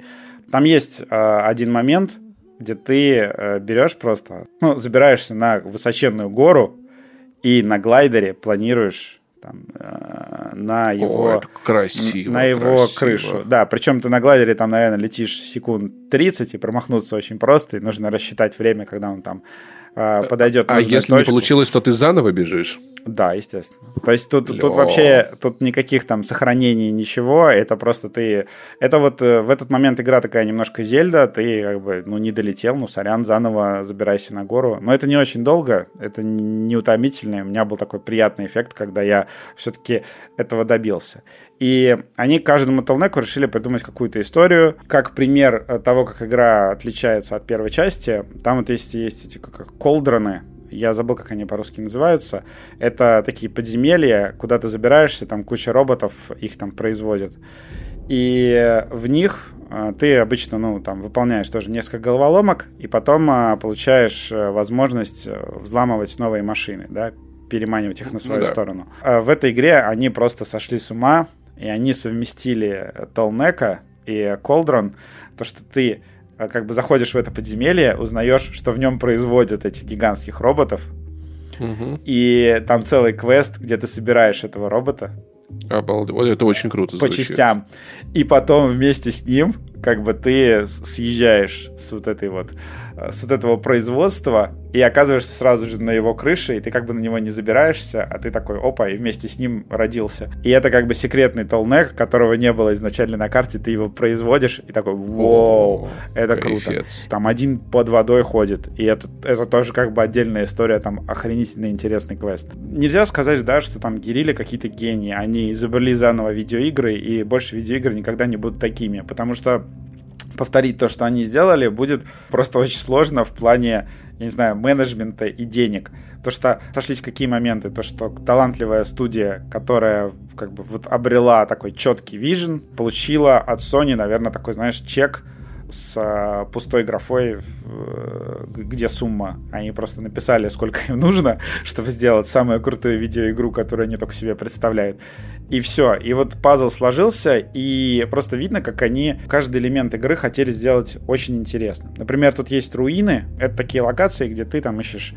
Там есть э, один момент, где ты э, берешь просто, ну, забираешься на высоченную гору, и на глайдере планируешь там, э, на его, О, красиво, на его красиво. крышу. Да, причем ты на глайдере там, наверное, летишь секунд 30 и промахнуться очень просто, и нужно рассчитать время, когда он там подойдет. А если точку. не получилось, то ты заново бежишь? Да, естественно. То есть тут, тут вообще тут никаких там сохранений, ничего. Это просто ты... Это вот э, в этот момент игра такая немножко Зельда. Ты как бы, ну, не долетел, ну, сорян, заново забирайся на гору. Но это не очень долго, это не утомительно. У меня был такой приятный эффект, когда я все-таки этого добился. И они каждому Телнеку решили придумать какую-то историю. Как пример того, как игра отличается от первой части, там вот есть, есть эти как колдроны, я забыл, как они по-русски называются. Это такие подземелья, куда ты забираешься, там куча роботов, их там производят. И в них а, ты обычно, ну, там, выполняешь тоже несколько головоломок, и потом а, получаешь э, возможность э, взламывать новые машины, да, переманивать их на свою ну, да. сторону. А в этой игре они просто сошли с ума, и они совместили Толнека и Колдрон, то, что ты а, как бы заходишь в это подземелье, узнаешь, что в нем производят этих гигантских роботов. Угу. И там целый квест, где ты собираешь этого робота. Обалдеть. Это очень круто звучит. По частям. И потом вместе с ним как бы ты съезжаешь с вот этой вот с вот этого производства и оказываешься сразу же на его крыше, и ты как бы на него не забираешься, а ты такой, опа, и вместе с ним родился. И это как бы секретный толнек, которого не было изначально на карте, ты его производишь, и такой, вау, это круто. Там один под водой ходит, и это, это тоже как бы отдельная история, там охренительно интересный квест. Нельзя сказать, да, что там Герили какие-то гении, они изобрели заново видеоигры, и больше видеоигры никогда не будут такими, потому что повторить то, что они сделали, будет просто очень сложно в плане, я не знаю, менеджмента и денег. То, что сошлись какие моменты, то, что талантливая студия, которая как бы вот обрела такой четкий вижен, получила от Sony, наверное, такой, знаешь, чек с а, пустой графой, э, где сумма. Они просто написали, сколько им нужно, [laughs] чтобы сделать самую крутую видеоигру, которую они только себе представляют. И все. И вот пазл сложился, и просто видно, как они каждый элемент игры хотели сделать очень интересно. Например, тут есть руины. Это такие локации, где ты там ищешь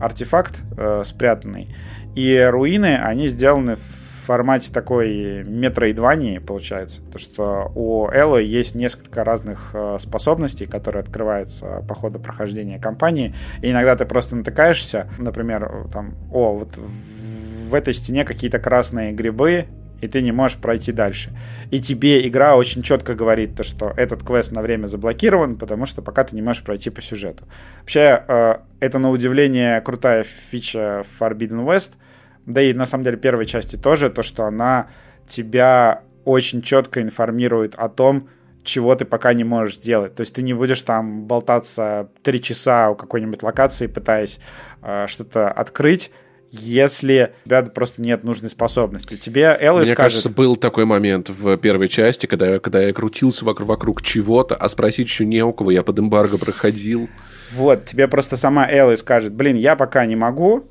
артефакт э, спрятанный. И руины, они сделаны в формате такой метроидвании, получается. То, что у Эллы есть несколько разных э, способностей, которые открываются по ходу прохождения кампании. И иногда ты просто натыкаешься, например, там, о, вот в этой стене какие-то красные грибы, и ты не можешь пройти дальше. И тебе игра очень четко говорит то, что этот квест на время заблокирован, потому что пока ты не можешь пройти по сюжету. Вообще, э, это на удивление крутая фича Forbidden West — да и на самом деле первой части тоже, то, что она тебя очень четко информирует о том, чего ты пока не можешь сделать. То есть ты не будешь там болтаться три часа у какой-нибудь локации, пытаясь э, что-то открыть, если у тебя просто нет нужной способности. Тебе Элли Мне скажет... кажется, был такой момент в первой части, когда, когда я крутился вокруг, вокруг чего-то, а спросить еще не у кого, я под эмбарго проходил. Вот, тебе просто сама Элли скажет, блин, я пока не могу,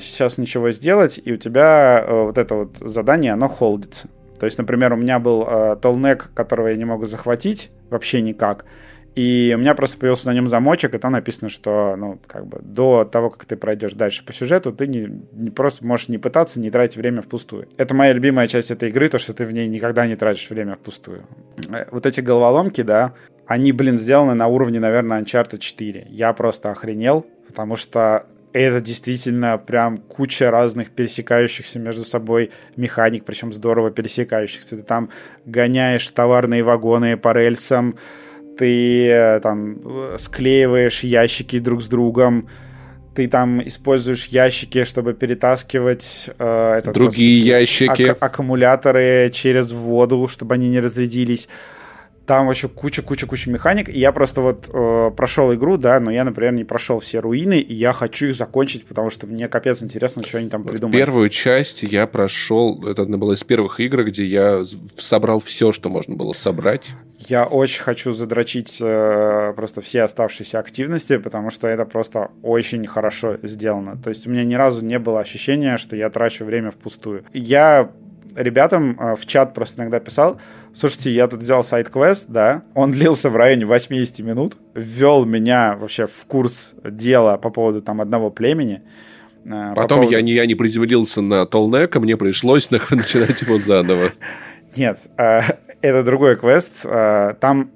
сейчас ничего сделать, и у тебя э, вот это вот задание, оно холдится. То есть, например, у меня был э, толнек, которого я не могу захватить вообще никак. И у меня просто появился на нем замочек, и там написано, что, ну, как бы до того, как ты пройдешь дальше по сюжету, ты не, не просто можешь не пытаться, не тратить время впустую. Это моя любимая часть этой игры, то, что ты в ней никогда не тратишь время впустую. Э, вот эти головоломки, да, они, блин, сделаны на уровне, наверное, Uncharted 4. Я просто охренел, потому что это действительно прям куча разных пересекающихся между собой механик, причем здорово пересекающихся. Ты там гоняешь товарные вагоны по рельсам, ты э, там склеиваешь ящики друг с другом, ты там используешь ящики, чтобы перетаскивать э, этот, другие господи, ящики, ак- аккумуляторы через воду, чтобы они не разрядились. Там вообще куча-куча-куча механик. И я просто вот э, прошел игру, да, но я, например, не прошел все руины, и я хочу их закончить, потому что мне капец интересно, что они там вот придумали. Первую часть я прошел, это одна была из первых игр, где я собрал все, что можно было собрать. Я очень хочу задрочить э, просто все оставшиеся активности, потому что это просто очень хорошо сделано. То есть у меня ни разу не было ощущения, что я трачу время впустую. Я ребятам э, в чат просто иногда писал, слушайте, я тут взял сайт-квест, да, он длился в районе 80 минут, ввел меня вообще в курс дела по поводу там одного племени, э, Потом поводу... я, не, я не приземлился на Толнека, мне пришлось [laughs] начинать его заново. Нет, э, это другой квест. Там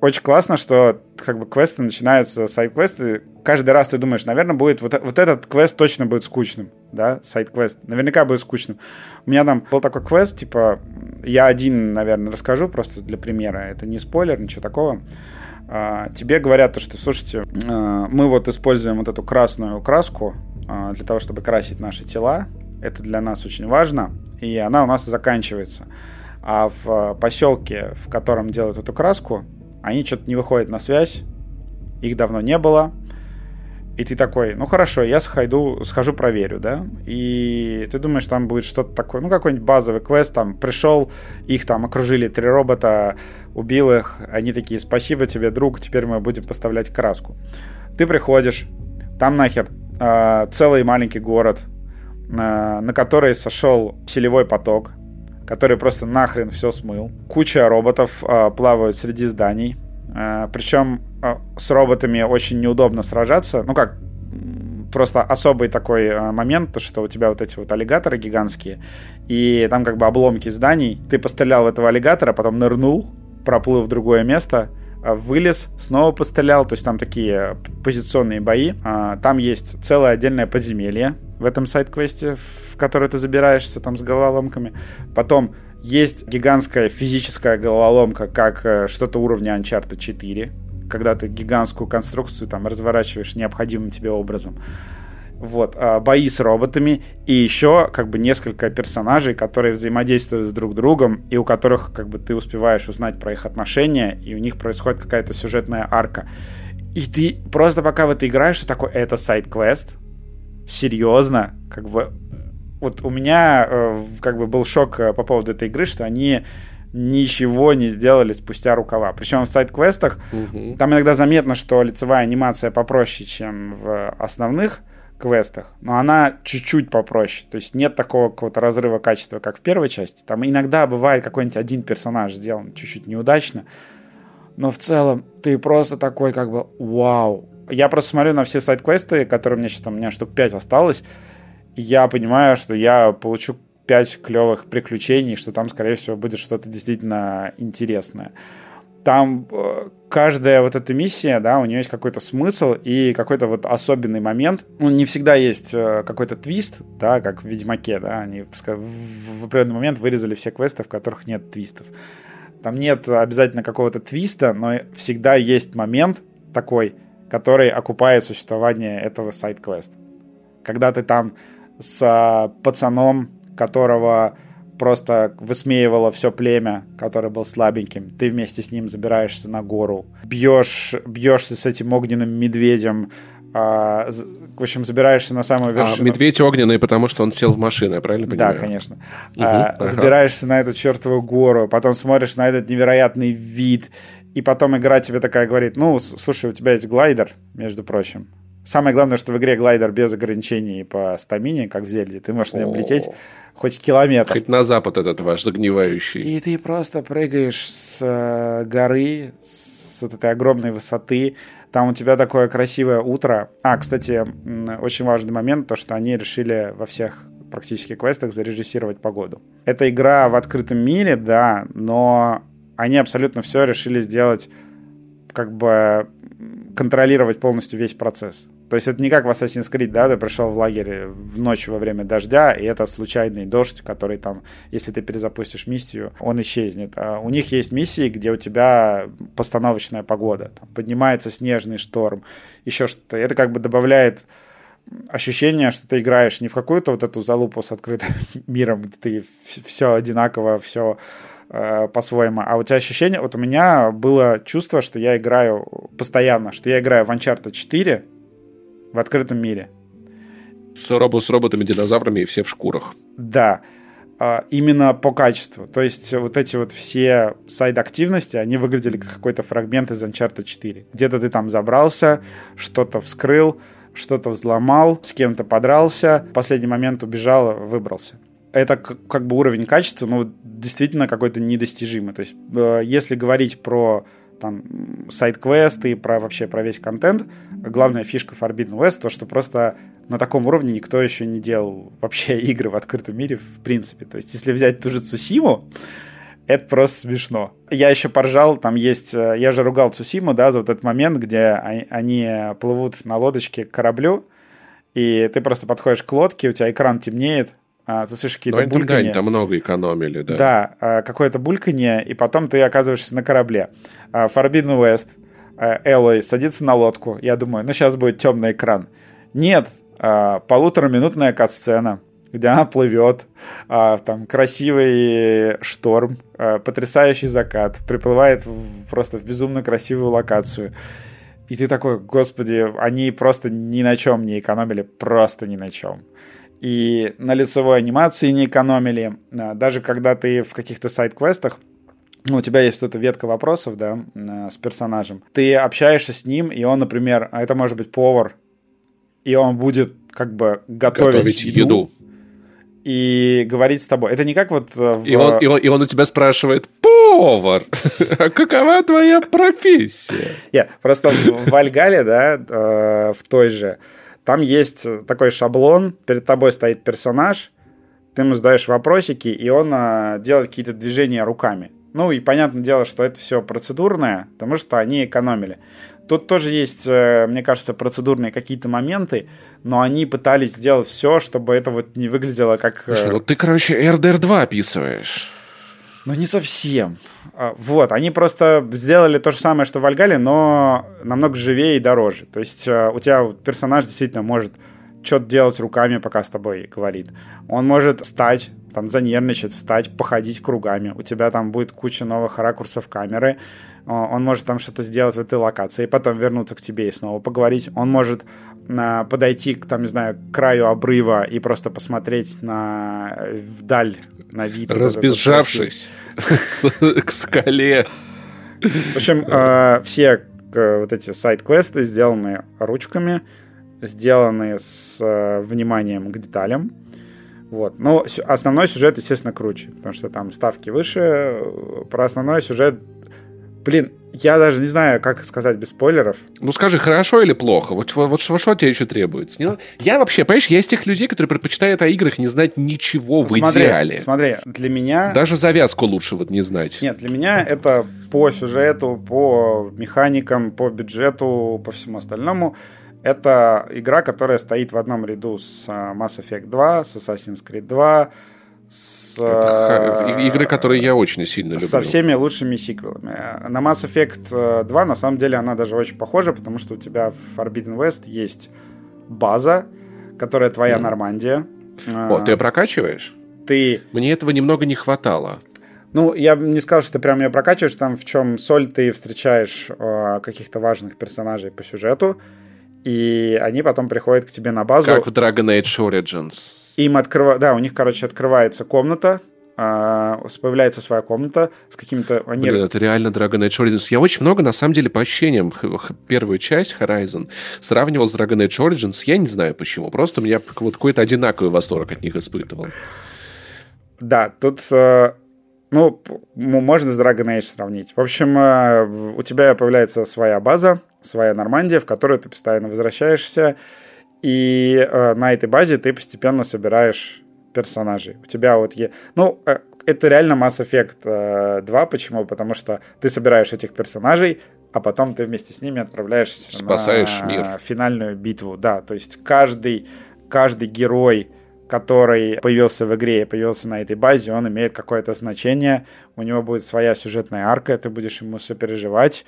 очень классно, что как бы квесты начинаются, сайт-квесты. Каждый раз ты думаешь, наверное, будет вот, вот этот квест точно будет скучным, да, сайт-квест. Наверняка будет скучным. У меня там был такой квест, типа, я один, наверное, расскажу просто для примера. Это не спойлер, ничего такого. А, тебе говорят то, что, слушайте, а, мы вот используем вот эту красную краску а, для того, чтобы красить наши тела. Это для нас очень важно, и она у нас заканчивается. А в поселке, в котором делают эту краску, они что-то не выходят на связь, их давно не было, и ты такой, ну хорошо, я схожу, схожу проверю, да, и ты думаешь, там будет что-то такое, ну какой-нибудь базовый квест, там пришел, их там окружили три робота, убил их, они такие, спасибо тебе, друг, теперь мы будем поставлять краску. Ты приходишь, там нахер э, целый маленький город, э, на который сошел селевой поток, который просто нахрен все смыл. Куча роботов э, плавают среди зданий. Э, причем э, с роботами очень неудобно сражаться. Ну как, просто особый такой э, момент, то, что у тебя вот эти вот аллигаторы гигантские, и там как бы обломки зданий. Ты пострелял в этого аллигатора, потом нырнул, проплыл в другое место, вылез, снова пострелял, то есть там такие позиционные бои. Там есть целое отдельное подземелье, в этом сайт-квесте, в который ты забираешься там с головоломками. Потом есть гигантская физическая головоломка, как э, что-то уровня Uncharted 4, когда ты гигантскую конструкцию там разворачиваешь необходимым тебе образом. Вот, а, бои с роботами и еще как бы несколько персонажей, которые взаимодействуют с друг другом и у которых как бы ты успеваешь узнать про их отношения и у них происходит какая-то сюжетная арка. И ты просто пока в это играешь, ты такой, это сайт-квест, серьезно, как бы вот у меня э, как бы был шок э, по поводу этой игры, что они ничего не сделали спустя рукава. Причем в сайт-квестах угу. там иногда заметно, что лицевая анимация попроще, чем в основных квестах, но она чуть-чуть попроще. То есть нет такого какого-то разрыва качества, как в первой части. Там иногда бывает какой-нибудь один персонаж сделан чуть-чуть неудачно, но в целом ты просто такой как бы вау, я просто смотрю на все сайт-квесты, которые у меня сейчас там, у меня штук 5 осталось, и я понимаю, что я получу 5 клевых приключений, что там, скорее всего, будет что-то действительно интересное. Там э, каждая вот эта миссия, да, у нее есть какой-то смысл и какой-то вот особенный момент. Ну, не всегда есть э, какой-то твист, да, как в Ведьмаке, да, они сказать, в определенный момент вырезали все квесты, в которых нет твистов. Там нет обязательно какого-то твиста, но всегда есть момент такой, который окупает существование этого сайт-квеста. Когда ты там с а, пацаном, которого просто высмеивало все племя, который был слабеньким. Ты вместе с ним забираешься на гору, бьешь, бьешься с этим огненным медведем, а, в общем, забираешься на самую а, вершину. А, медведь огненный, потому что он сел в машину, я правильно понимаю? Да, конечно. Угу, а, забираешься на эту чертову гору, потом смотришь на этот невероятный вид, и потом игра тебе такая говорит, ну, слушай, у тебя есть глайдер, между прочим, Самое главное, что в игре глайдер без ограничений по стамине, как в Зельде. Ты можешь на нем лететь хоть километр. Хоть на запад этот ваш загнивающий. И ты просто прыгаешь с э, горы, с вот этой огромной высоты. Там у тебя такое красивое утро. А, кстати, очень важный момент, то, что они решили во всех практически квестах зарежиссировать погоду. Это игра в открытом мире, да, но они абсолютно все решили сделать, как бы контролировать полностью весь процесс. То есть это не как в Assassin's Creed, да, ты пришел в лагерь в ночь во время дождя, и это случайный дождь, который там, если ты перезапустишь миссию, он исчезнет. А у них есть миссии, где у тебя постановочная погода, там, поднимается снежный шторм, еще что-то. Это как бы добавляет ощущение, что ты играешь не в какую-то вот эту залупу с открытым [laughs] миром, где ты все одинаково, все э, по-своему. А у тебя ощущение, вот у меня было чувство, что я играю постоянно, что я играю в Uncharted 4 в открытом мире. С, робо с роботами-динозаврами и все в шкурах. Да. А, именно по качеству. То есть вот эти вот все сайд-активности, они выглядели как какой-то фрагмент из Uncharted 4. Где-то ты там забрался, что-то вскрыл, что-то взломал, с кем-то подрался, в последний момент убежал, выбрался. Это как бы уровень качества, ну, действительно какой-то недостижимый. То есть, э, если говорить про там сайт-квесты, про вообще про весь контент, главная фишка Forbidden West то, что просто на таком уровне никто еще не делал вообще [laughs] игры в открытом мире в принципе. То есть, если взять ту же Цусиму, это просто смешно. Я еще поржал, там есть... Э, я же ругал Цусиму, да, за вот этот момент, где они плывут на лодочке к кораблю, и ты просто подходишь к лодке, у тебя экран темнеет, а, ты слышишь какие-то бульканье. там много экономили, да. Да, а, какое-то бульканье, и потом ты оказываешься на корабле. А, Forbidden West, Элой садится на лодку, я думаю, ну сейчас будет темный экран. Нет, полутораминутная кат-сцена где она плывет, а, там красивый шторм, а, потрясающий закат, приплывает в, просто в безумно красивую локацию. И ты такой, господи, они просто ни на чем не экономили, просто ни на чем. И на лицевой анимации не экономили. А, даже когда ты в каких-то сайт-квестах, ну, у тебя есть что-то ветка вопросов, да, а, с персонажем. Ты общаешься с ним, и он, например, а это может быть повар, и он будет как бы готовить, готовить еду. еду и говорить с тобой. Это не как вот... Э, в... И, он, и, он, и он у тебя спрашивает, повар, [laughs] а какова твоя профессия? Yeah, просто в Вальгале, да, э, в той же, там есть такой шаблон, перед тобой стоит персонаж, ты ему задаешь вопросики, и он э, делает какие-то движения руками. Ну и понятное дело, что это все процедурное, потому что они экономили. Тут тоже есть, э, мне кажется, процедурные какие-то моменты, но они пытались сделать все, чтобы это вот не выглядело как... Э, Слушай, ну ты, короче, RDR 2 описываешь. Ну, не совсем. А, вот, они просто сделали то же самое, что в Альгале, но намного живее и дороже. То есть э, у тебя персонаж действительно может что-то делать руками, пока с тобой говорит. Он может встать, там, занервничать, встать, походить кругами. У тебя там будет куча новых ракурсов камеры он может там что-то сделать в этой локации, и потом вернуться к тебе и снова поговорить. Он может а, подойти к, там, не знаю, к краю обрыва и просто посмотреть на вдаль, на вид. Разбежавшись [laughs] к скале. В общем, а, все вот эти сайт-квесты сделаны ручками, сделаны с а, вниманием к деталям. Вот. Но основной сюжет, естественно, круче, потому что там ставки выше. Про основной сюжет Блин, я даже не знаю, как сказать без спойлеров. Ну скажи, хорошо или плохо? Вот, вот, вот что тебе еще требуется? Не, я вообще, понимаешь, я из тех людей, которые предпочитают о играх не знать ничего в смотри, идеале. Смотри, для меня... Даже завязку лучше вот не знать. Нет, для меня это по сюжету, по механикам, по бюджету, по всему остальному. Это игра, которая стоит в одном ряду с а, Mass Effect 2, с Assassin's Creed 2, с... Это игры, которые я очень сильно люблю. Со всеми лучшими сиквелами. На Mass Effect 2, на самом деле, она даже очень похожа, потому что у тебя в Forbidden West есть база, которая твоя mm. Нормандия. О, ты ее прокачиваешь? Ты... Мне этого немного не хватало. Ну, я не сказал, что ты прям ее прокачиваешь. Там в чем соль ты встречаешь э, каких-то важных персонажей по сюжету, и они потом приходят к тебе на базу. Как в Dragon Age Origins им открывают, да, у них, короче, открывается комната, а, появляется своя комната с какими-то... Они... Блин, это реально Dragon Age Origins. Я очень много, на самом деле, по ощущениям, первую часть Horizon сравнивал с Dragon Age Origins. Я не знаю почему. Просто у меня вот какой-то одинаковый восторг от них испытывал. Да, тут э, ну, можно с Dragon Age сравнить. В общем, э, у тебя появляется своя база, своя Нормандия, в которую ты постоянно возвращаешься, и э, на этой базе ты постепенно собираешь персонажей. У тебя вот... Е... Ну, э, это реально Mass Effect 2. Почему? Потому что ты собираешь этих персонажей, а потом ты вместе с ними отправляешься Спасаешь на мир. финальную битву. Да, то есть каждый, каждый герой который появился в игре появился на этой базе, он имеет какое-то значение, у него будет своя сюжетная арка, ты будешь ему сопереживать.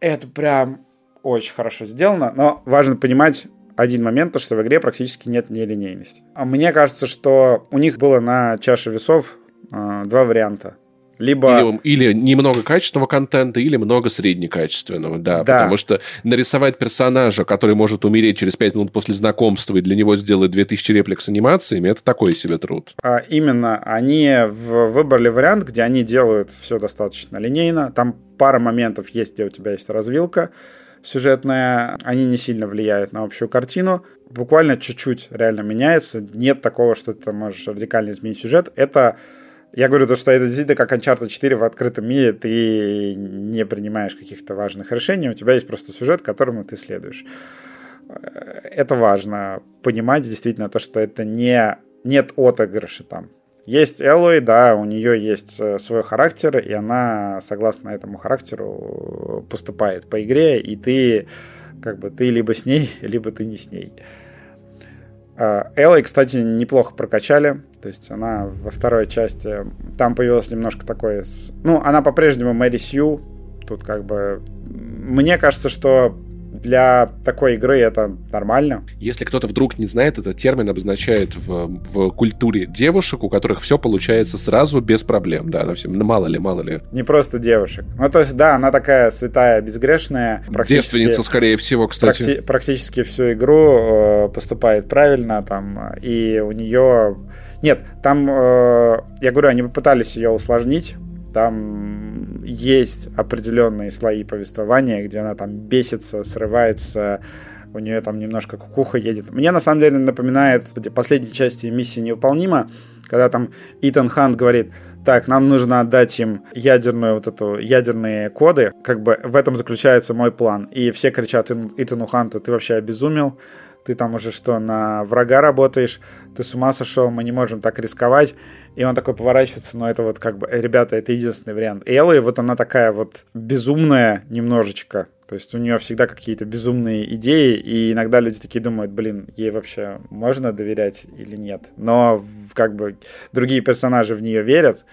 Это прям очень хорошо сделано, но важно понимать один момент, то, что в игре практически нет нелинейности. А мне кажется, что у них было на чаше весов э, два варианта. Либо... Или, или немного качественного контента, или много среднекачественного, да, да. Потому что нарисовать персонажа, который может умереть через 5 минут после знакомства, и для него сделать 2000 реплик с анимациями, это такой себе труд. А именно, они выбрали вариант, где они делают все достаточно линейно. Там пара моментов есть, где у тебя есть развилка сюжетная, они не сильно влияют на общую картину. Буквально чуть-чуть реально меняется. Нет такого, что ты можешь радикально изменить сюжет. Это я говорю то, что это действительно как Uncharted 4 в открытом мире, ты не принимаешь каких-то важных решений, у тебя есть просто сюжет, которому ты следуешь. Это важно понимать действительно то, что это не нет отыгрыша там. Есть Эллой, да, у нее есть э, свой характер, и она, согласно этому характеру, поступает по игре, и ты как бы ты либо с ней, [laughs] либо ты не с ней. Эллой, кстати, неплохо прокачали. То есть она во второй части... Там появилось немножко такое... Ну, она по-прежнему Мэри Сью. Тут как бы... Мне кажется, что для такой игры это нормально. Если кто-то вдруг не знает, этот термин обозначает в, в культуре девушек, у которых все получается сразу без проблем. Да, она все, ну, мало ли, мало ли. Не просто девушек. Ну, то есть, да, она такая святая, безгрешная. Девственница, скорее всего, кстати. Практи- практически всю игру э, поступает правильно, там, и у нее... Нет, там, э, я говорю, они попытались ее усложнить, там есть определенные слои повествования, где она там бесится, срывается, у нее там немножко кукуха едет. Мне на самом деле напоминает последней части миссии невыполнима, когда там Итан Хант говорит, так, нам нужно отдать им ядерную вот эту, ядерные коды, как бы в этом заключается мой план. И все кричат Итану Ханту, ты вообще обезумел, ты там уже что, на врага работаешь, ты с ума сошел, мы не можем так рисковать. И он такой поворачивается, но это вот как бы, ребята, это единственный вариант. И Элла, вот она такая вот безумная немножечко. То есть у нее всегда какие-то безумные идеи, и иногда люди такие думают, блин, ей вообще можно доверять или нет. Но как бы другие персонажи в нее верят,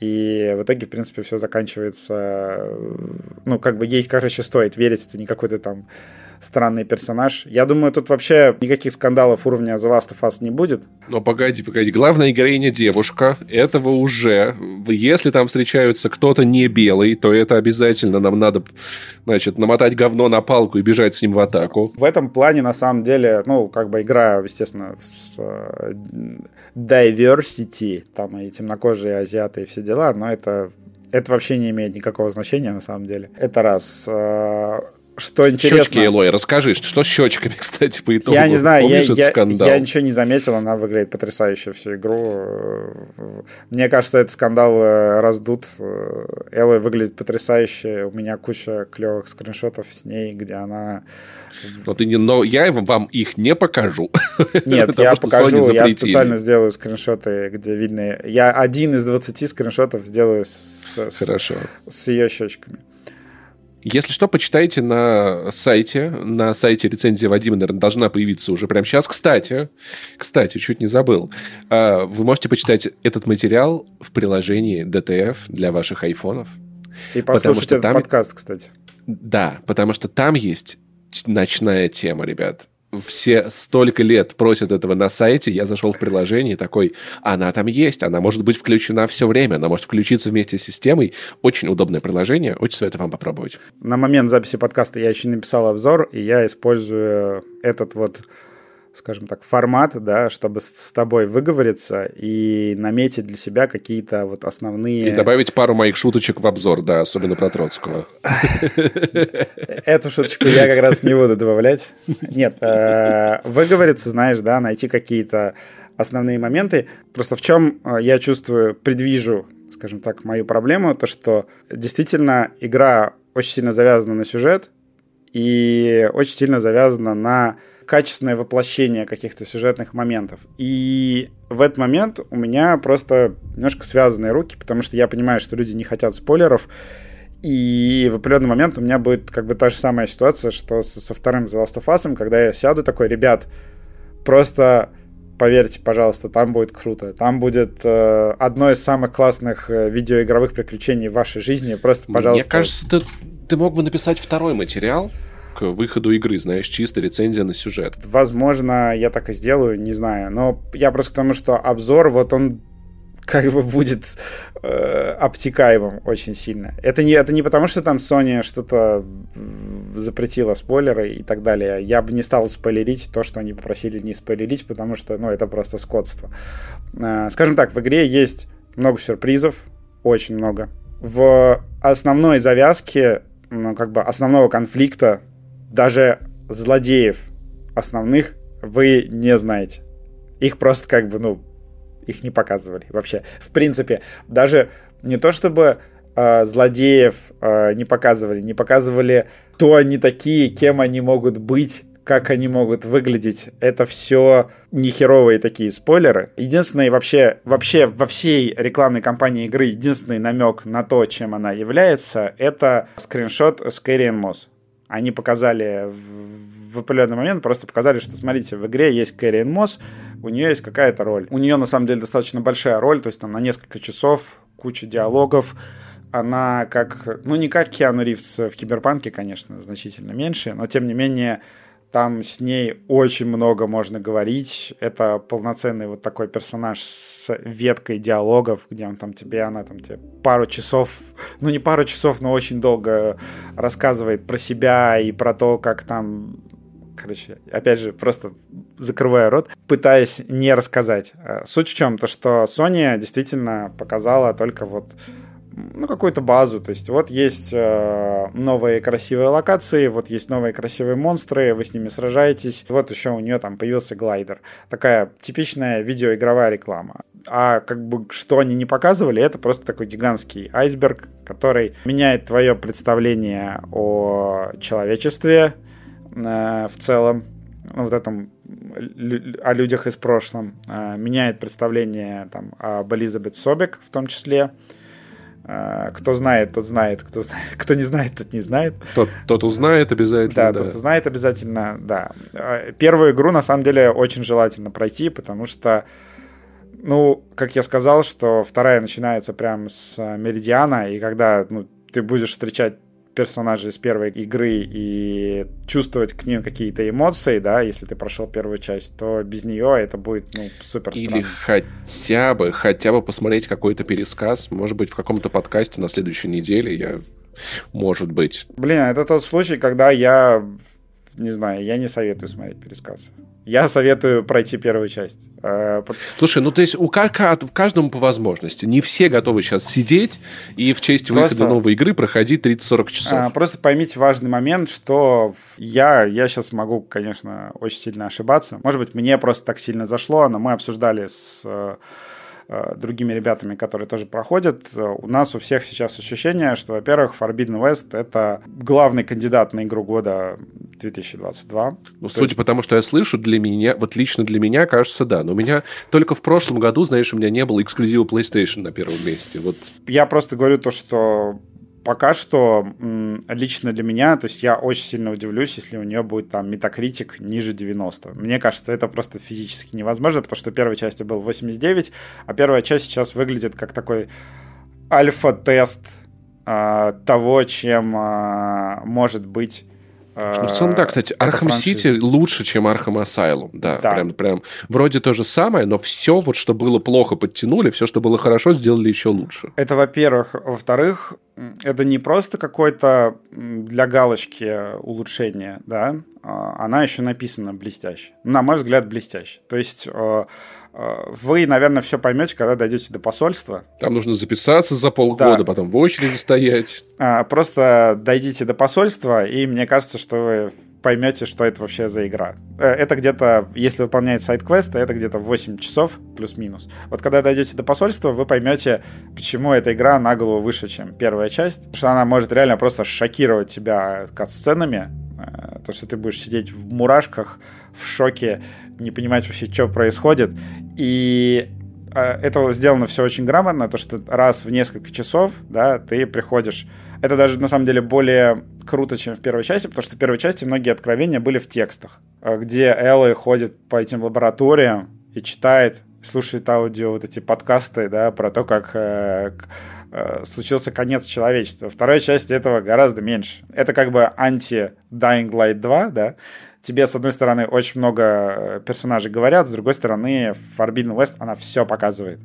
и в итоге, в принципе, все заканчивается... Ну, как бы ей, короче, стоит верить, это не какой-то там странный персонаж. Я думаю, тут вообще никаких скандалов уровня The Last of Us не будет. Но погоди, погоди. Главная героиня девушка. Этого уже. Если там встречаются кто-то не белый, то это обязательно нам надо, значит, намотать говно на палку и бежать с ним в атаку. В этом плане, на самом деле, ну, как бы игра, естественно, с uh, diversity, там и темнокожие азиаты и все дела, но это это вообще не имеет никакого значения на самом деле. Это раз. Что интересно... Щечки, Элой, расскажи, что с щечками, [laughs] кстати, по итогу? Я не знаю, Помнишь я, я, скандал? я ничего не заметил, она выглядит потрясающе всю игру. Мне кажется, этот скандал э, раздут. Элой выглядит потрясающе. У меня куча клевых скриншотов с ней, где она... Но, ты не, но я вам их не покажу. [laughs] Нет, я покажу, я специально сделаю скриншоты, где видно... Я один из 20 скриншотов сделаю с, Хорошо. с ее щечками. Если что, почитайте на сайте. На сайте рецензия Вадима, наверное, должна появиться уже прямо сейчас. Кстати, кстати, чуть не забыл. А, вы можете почитать этот материал в приложении DTF для ваших айфонов. И послушать этот там... подкаст, кстати. Да, потому что там есть ночная тема, ребят все столько лет просят этого на сайте, я зашел в приложение такой, она там есть, она может быть включена все время, она может включиться вместе с системой. Очень удобное приложение, очень советую вам попробовать. На момент записи подкаста я еще написал обзор, и я использую этот вот скажем так, формат, да, чтобы с тобой выговориться и наметить для себя какие-то вот основные... И добавить пару моих шуточек в обзор, да, особенно про Троцкого. Эту шуточку я как раз не буду добавлять. Нет, э, выговориться, знаешь, да, найти какие-то основные моменты. Просто в чем э, я чувствую, предвижу, скажем так, мою проблему, то что действительно игра очень сильно завязана на сюжет и очень сильно завязана на качественное воплощение каких-то сюжетных моментов. И в этот момент у меня просто немножко связанные руки, потому что я понимаю, что люди не хотят спойлеров, и в определенный момент у меня будет как бы та же самая ситуация, что со, со вторым The Last of Us, когда я сяду такой, ребят, просто поверьте, пожалуйста, там будет круто. Там будет э, одно из самых классных э, видеоигровых приключений в вашей жизни. Просто, пожалуйста... Мне кажется, ты, ты мог бы написать второй материал, выходу игры, знаешь, чисто рецензия на сюжет. Возможно, я так и сделаю, не знаю. Но я просто к тому, что обзор, вот он как бы будет э, обтекаемым очень сильно. Это не, это не потому, что там Sony что-то запретила спойлеры и так далее. Я бы не стал спойлерить то, что они попросили не спойлерить, потому что, ну, это просто скотство. Э, скажем так, в игре есть много сюрпризов, очень много. В основной завязке, ну, как бы основного конфликта даже злодеев основных вы не знаете. Их просто как бы, ну, их не показывали вообще. В принципе, даже не то чтобы э, злодеев э, не показывали, не показывали, кто они такие, кем они могут быть, как они могут выглядеть. Это все нехеровые такие спойлеры. Единственный вообще, вообще во всей рекламной кампании игры единственный намек на то, чем она является, это скриншот с Кэриан Мосс они показали в, в определенный момент, просто показали, что, смотрите, в игре есть Кэрриен Мосс, у нее есть какая-то роль. У нее, на самом деле, достаточно большая роль, то есть там на несколько часов, куча диалогов, она как, ну не как Киану Ривз в Киберпанке, конечно, значительно меньше, но тем не менее там с ней очень много можно говорить. Это полноценный вот такой персонаж с веткой диалогов, где он там тебе, она там тебе пару часов, ну не пару часов, но очень долго рассказывает про себя и про то, как там короче, опять же, просто закрывая рот, пытаясь не рассказать. Суть в чем? То, что Sony действительно показала только вот ну, какую-то базу. То есть вот есть э, новые красивые локации, вот есть новые красивые монстры, вы с ними сражаетесь. Вот еще у нее там появился глайдер. Такая типичная видеоигровая реклама. А как бы что они не показывали, это просто такой гигантский айсберг, который меняет твое представление о человечестве э, в целом, ну, вот этом о людях из прошлом, э, меняет представление там, об Элизабет Собек в том числе, кто знает, тот знает, кто, знает, [laughs] кто не знает, тот не знает. Тот, тот узнает обязательно. Да, да, тот узнает обязательно, да. А, первую игру, на самом деле, очень желательно пройти, потому что, ну, как я сказал, что вторая начинается прямо с Меридиана, и когда ну, ты будешь встречать персонажей из первой игры и чувствовать к ним какие-то эмоции, да, если ты прошел первую часть, то без нее это будет, ну, супер странно. Или хотя бы, хотя бы посмотреть какой-то пересказ, может быть, в каком-то подкасте на следующей неделе я... Может быть. Блин, это тот случай, когда я не знаю, я не советую смотреть пересказ. Я советую пройти первую часть. Э, Слушай, ну то есть у каждому по возможности. Не все готовы сейчас сидеть и в честь просто, выхода новой игры проходить 30-40 часов. А, просто поймите важный момент, что я, я сейчас могу, конечно, очень сильно ошибаться. Может быть, мне просто так сильно зашло, но мы обсуждали с Э, другими ребятами, которые тоже проходят, э, у нас у всех сейчас ощущение, что, во-первых, Forbidden West — это главный кандидат на игру года 2022. Ну, судя есть... по тому, что я слышу, для меня, вот лично для меня, кажется, да. Но у меня только в прошлом году, знаешь, у меня не было эксклюзива PlayStation на первом месте. Вот. Я просто говорю то, что пока что лично для меня, то есть я очень сильно удивлюсь, если у нее будет там метакритик ниже 90. Мне кажется, это просто физически невозможно, потому что первой части был 89, а первая часть сейчас выглядит как такой альфа-тест э, того, чем э, может быть Ну, в целом, да, кстати, Arkham City лучше, чем Arkham Asylum, да, да. Прям, прям вроде то же самое, но все вот, что было плохо, подтянули, все, что было хорошо, сделали еще лучше. Это, во-первых. Во-вторых, это не просто какое-то для галочки улучшение, да, а, она еще написана блестяще. На мой взгляд, блестяще. То есть э, вы, наверное, все поймете, когда дойдете до посольства. Там нужно записаться за полгода, да. потом в очереди стоять. А, просто дойдите до посольства, и мне кажется, что вы поймете, что это вообще за игра. Э, это где-то, если выполняет сайт-квесты, это где-то 8 часов плюс-минус. Вот когда дойдете до посольства, вы поймете, почему эта игра на голову выше, чем первая часть. Потому что она может реально просто шокировать тебя кат-сценами. Э, то, что ты будешь сидеть в мурашках, в шоке, не понимать вообще, что происходит. И э, это сделано все очень грамотно, то, что раз в несколько часов, да, ты приходишь это даже на самом деле более круто, чем в первой части, потому что в первой части многие откровения были в текстах, э, где Элла ходит по этим лабораториям и читает, слушает аудио, вот эти подкасты, да, про то, как э, э, случился конец человечества. Во второй части этого гораздо меньше. Это как бы анти-Dying Light 2, да, тебе, с одной стороны, очень много э, персонажей говорят, с другой стороны, Forbidden West, она все показывает.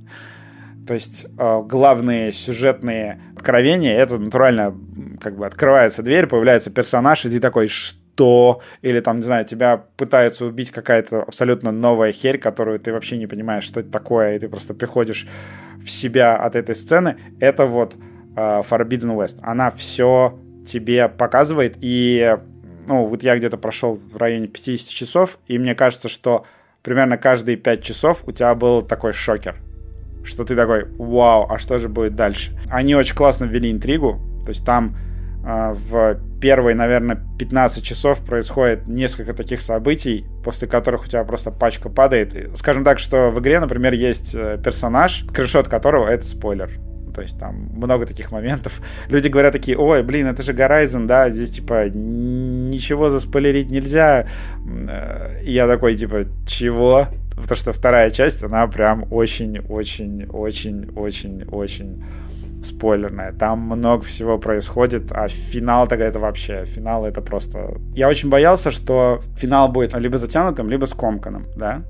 То есть э, главные сюжетные откровения, это натурально как бы открывается дверь, появляется персонаж, и ты такой, что? Или там, не знаю, тебя пытаются убить какая-то абсолютно новая херь, которую ты вообще не понимаешь, что это такое, и ты просто приходишь в себя от этой сцены. Это вот э, Forbidden West. Она все тебе показывает, и ну, вот я где-то прошел в районе 50 часов, и мне кажется, что примерно каждые 5 часов у тебя был такой шокер что ты такой, вау, а что же будет дальше? Они очень классно ввели интригу, то есть там э, в первые, наверное, 15 часов происходит несколько таких событий, после которых у тебя просто пачка падает. Скажем так, что в игре, например, есть э, персонаж, скриншот которого это спойлер. То есть там много таких моментов. [laughs] Люди говорят такие, ой, блин, это же Horizon, да, здесь типа ничего заспойлерить нельзя. Э, и я такой, типа, чего? Потому что вторая часть, она прям очень-очень-очень-очень-очень спойлерная. Там много всего происходит, а финал тогда это вообще, финал это просто... Я очень боялся, что финал будет либо затянутым, либо скомканным, да?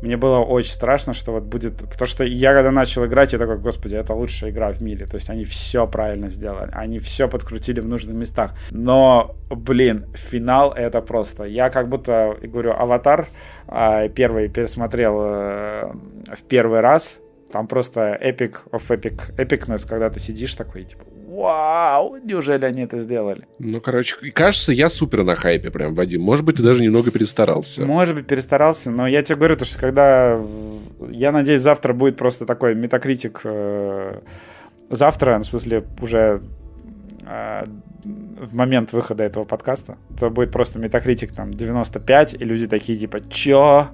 Мне было очень страшно, что вот будет... Потому что я когда начал играть, я такой, господи, это лучшая игра в мире. То есть они все правильно сделали. Они все подкрутили в нужных местах. Но, блин, финал это просто... Я как будто, говорю, «Аватар» а, первый пересмотрел э, в первый раз. Там просто epic of epic, epicness, когда ты сидишь такой, типа, вау, неужели они это сделали? Ну, короче, кажется, я супер на хайпе прям, Вадим. Может быть, ты даже немного перестарался. Может быть, перестарался, но я тебе говорю, то, что когда... Я надеюсь, завтра будет просто такой метакритик... Э, завтра, в смысле, уже э, в момент выхода этого подкаста, то будет просто метакритик там 95, и люди такие типа, чё?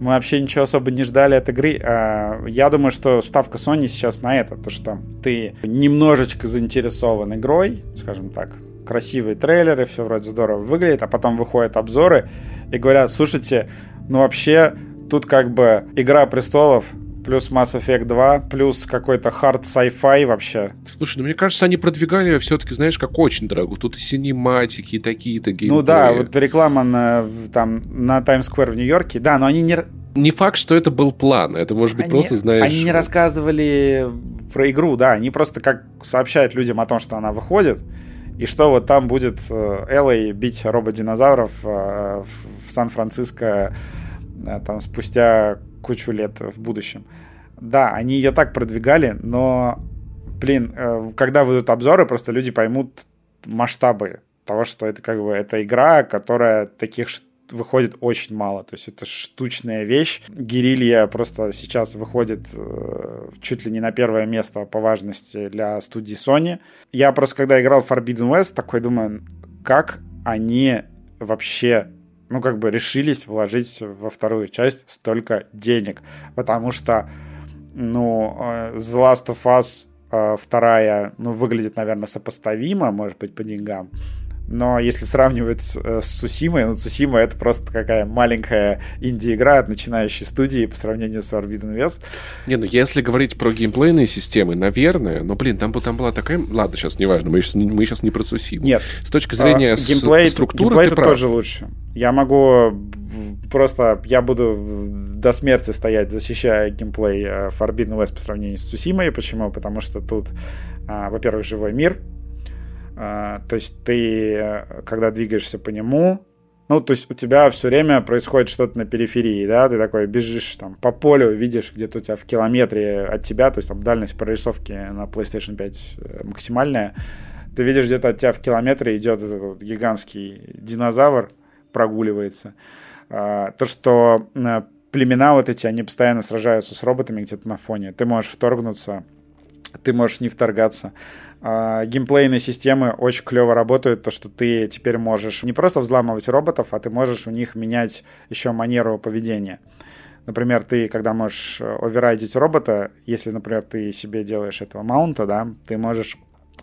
Мы вообще ничего особо не ждали от игры. А, я думаю, что ставка Sony сейчас на это, то что ты немножечко заинтересован игрой, скажем так, красивые трейлеры, все вроде здорово выглядит, а потом выходят обзоры и говорят, слушайте, ну вообще тут как бы Игра престолов плюс Mass Effect 2, плюс какой-то hard sci-fi вообще. Слушай, ну мне кажется, они продвигали все-таки, знаешь, как очень дорого. Тут и синематики, и такие-то геймплеи. Ну да, вот реклама на, там, на Times Square в Нью-Йорке, да, но они не... Не факт, что это был план, это может быть они, просто, знаешь... Они не рассказывали про игру, да, они просто как сообщают людям о том, что она выходит, и что вот там будет Эллой бить рободинозавров э, в Сан-Франциско э, там спустя кучу лет в будущем. Да, они ее так продвигали, но, блин, э, когда выйдут обзоры, просто люди поймут масштабы того, что это как бы это игра, которая таких выходит очень мало. То есть это штучная вещь. Герилья просто сейчас выходит э, чуть ли не на первое место по важности для студии Sony. Я просто когда играл в Forbidden West, такой думаю, как они вообще ну, как бы решились вложить во вторую часть столько денег. Потому что, ну, э, The Last of Us э, вторая, ну, выглядит, наверное, сопоставимо, может быть, по деньгам. Но если сравнивать с, э, с Сусимой, ну, Сусима это просто какая маленькая инди-игра от начинающей студии по сравнению с Forbidden West. Не, ну если говорить про геймплейные системы, наверное, но, блин, там, там была такая... Ладно, сейчас неважно, мы сейчас, мы сейчас не про Сусиму. Нет. С точки зрения а, геймплей, структуры геймплей ты прав. тоже лучше. Я могу просто... Я буду до смерти стоять, защищая геймплей э, Forbidden West по сравнению с Сусимой. Почему? Потому что тут, а, во-первых, живой мир, то есть ты, э, когда двигаешься по нему, ну, то есть у тебя все время происходит что-то на периферии, да, ты такой бежишь там по полю, видишь где-то у тебя в километре от тебя, то есть там дальность прорисовки на PlayStation 5 э, максимальная, ты видишь где-то от тебя в километре идет этот вот гигантский динозавр, прогуливается. А, то, что э, племена вот эти, они постоянно сражаются с роботами где-то на фоне, ты можешь вторгнуться, ты можешь не вторгаться. А, геймплейные системы очень клево работают, то, что ты теперь можешь не просто взламывать роботов, а ты можешь у них менять еще манеру поведения. Например, ты, когда можешь э, оверрайдить робота, если, например, ты себе делаешь этого маунта, да, ты можешь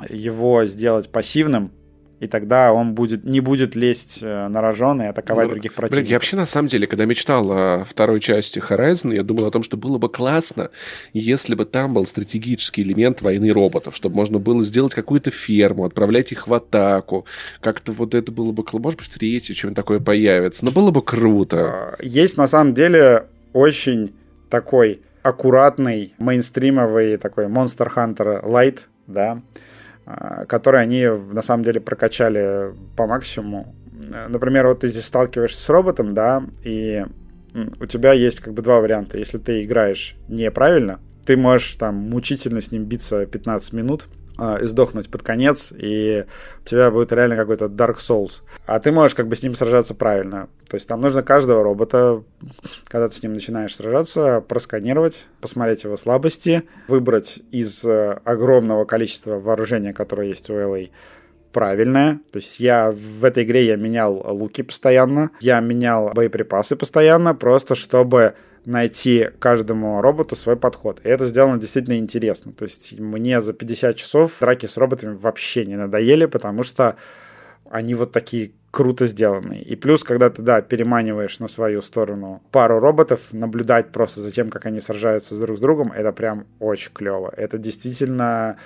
его сделать пассивным, и тогда он будет, не будет лезть э, на рожон и атаковать ну, других противников. Блин, я вообще, на самом деле, когда мечтал о второй части Horizon, я думал о том, что было бы классно, если бы там был стратегический элемент войны роботов, чтобы можно было сделать какую-то ферму, отправлять их в атаку. Как-то вот это было бы... Может быть, в третьей что-нибудь такое появится. Но было бы круто. А, есть, на самом деле, очень такой аккуратный, мейнстримовый такой Monster Hunter Light, да, которые они на самом деле прокачали по максимуму. Например, вот ты здесь сталкиваешься с роботом, да, и у тебя есть как бы два варианта. Если ты играешь неправильно, ты можешь там мучительно с ним биться 15 минут, э, сдохнуть под конец, и у тебя будет реально какой-то Dark Souls. А ты можешь как бы с ним сражаться правильно. То есть там нужно каждого робота, когда ты с ним начинаешь сражаться, просканировать, посмотреть его слабости, выбрать из э, огромного количества вооружения, которое есть у LA, правильное. То есть я в этой игре я менял луки постоянно, я менял боеприпасы постоянно, просто чтобы найти каждому роботу свой подход. И это сделано действительно интересно. То есть мне за 50 часов драки с роботами вообще не надоели, потому что они вот такие круто сделаны. И плюс, когда ты, да, переманиваешь на свою сторону пару роботов, наблюдать просто за тем, как они сражаются друг с другом, это прям очень клево. Это действительно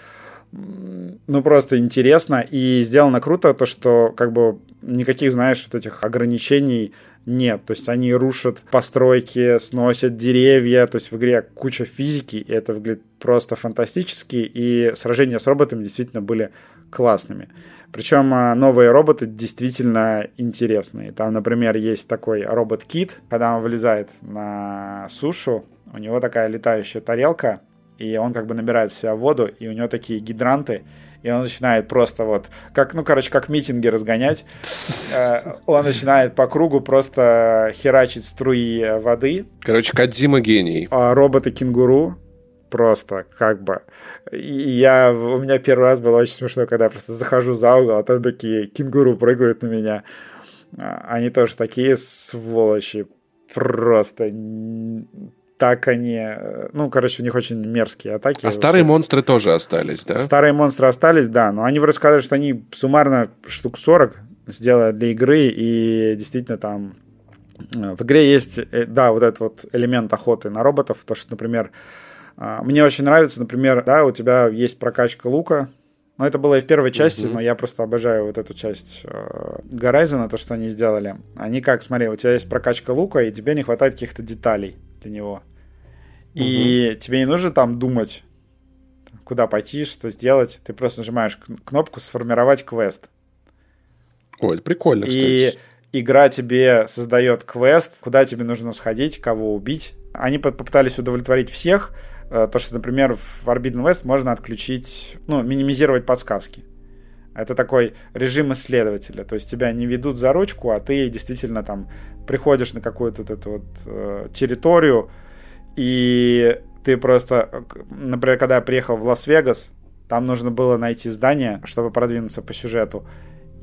ну, просто интересно. И сделано круто то, что как бы никаких, знаешь, вот этих ограничений нет. То есть они рушат постройки, сносят деревья. То есть в игре куча физики, и это выглядит просто фантастически. И сражения с роботами действительно были классными. Причем а, новые роботы действительно интересные. Там, например, есть такой робот-кит, когда он вылезает на сушу, у него такая летающая тарелка, и он как бы набирает в себя воду, и у него такие гидранты, и он начинает просто вот, как, ну, короче, как митинги разгонять. [laughs] Э, он начинает по кругу просто херачить струи воды. Короче, Кадзима гений. А роботы-кенгуру просто как бы. И я, у меня первый раз было очень смешно, когда я просто захожу за угол, а там такие кенгуру прыгают на меня. А, они тоже такие сволочи. Просто так они... Э, ну, короче, у них очень мерзкие атаки. А старые монстры тоже остались, да? Старые монстры остались, да. Но они вроде сказали, что они суммарно штук 40 сделали для игры, и действительно там... Э, в игре есть, э, да, вот этот вот элемент охоты на роботов, то, что, например, мне очень нравится, например, да, у тебя есть прокачка лука, но это было и в первой части, uh-huh. но я просто обожаю вот эту часть э, то, что они сделали. Они как, смотри, у тебя есть прокачка лука, и тебе не хватает каких-то деталей для него. И угу. тебе не нужно там думать, куда пойти, что сделать. Ты просто нажимаешь кнопку «Сформировать квест». Ой, это прикольно, кстати. И игра тебе создает квест, куда тебе нужно сходить, кого убить. Они попытались удовлетворить всех. Э, то, что, например, в Forbidden West можно отключить, ну, минимизировать подсказки. Это такой режим исследователя. То есть тебя не ведут за ручку, а ты действительно там приходишь на какую-то вот эту вот э, территорию, и ты просто, например, когда я приехал в Лас-Вегас, там нужно было найти здание, чтобы продвинуться по сюжету.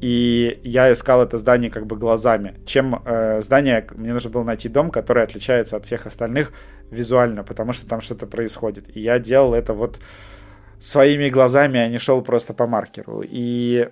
И я искал это здание как бы глазами. Чем э, здание, мне нужно было найти дом, который отличается от всех остальных визуально, потому что там что-то происходит. И я делал это вот своими глазами, а не шел просто по маркеру. И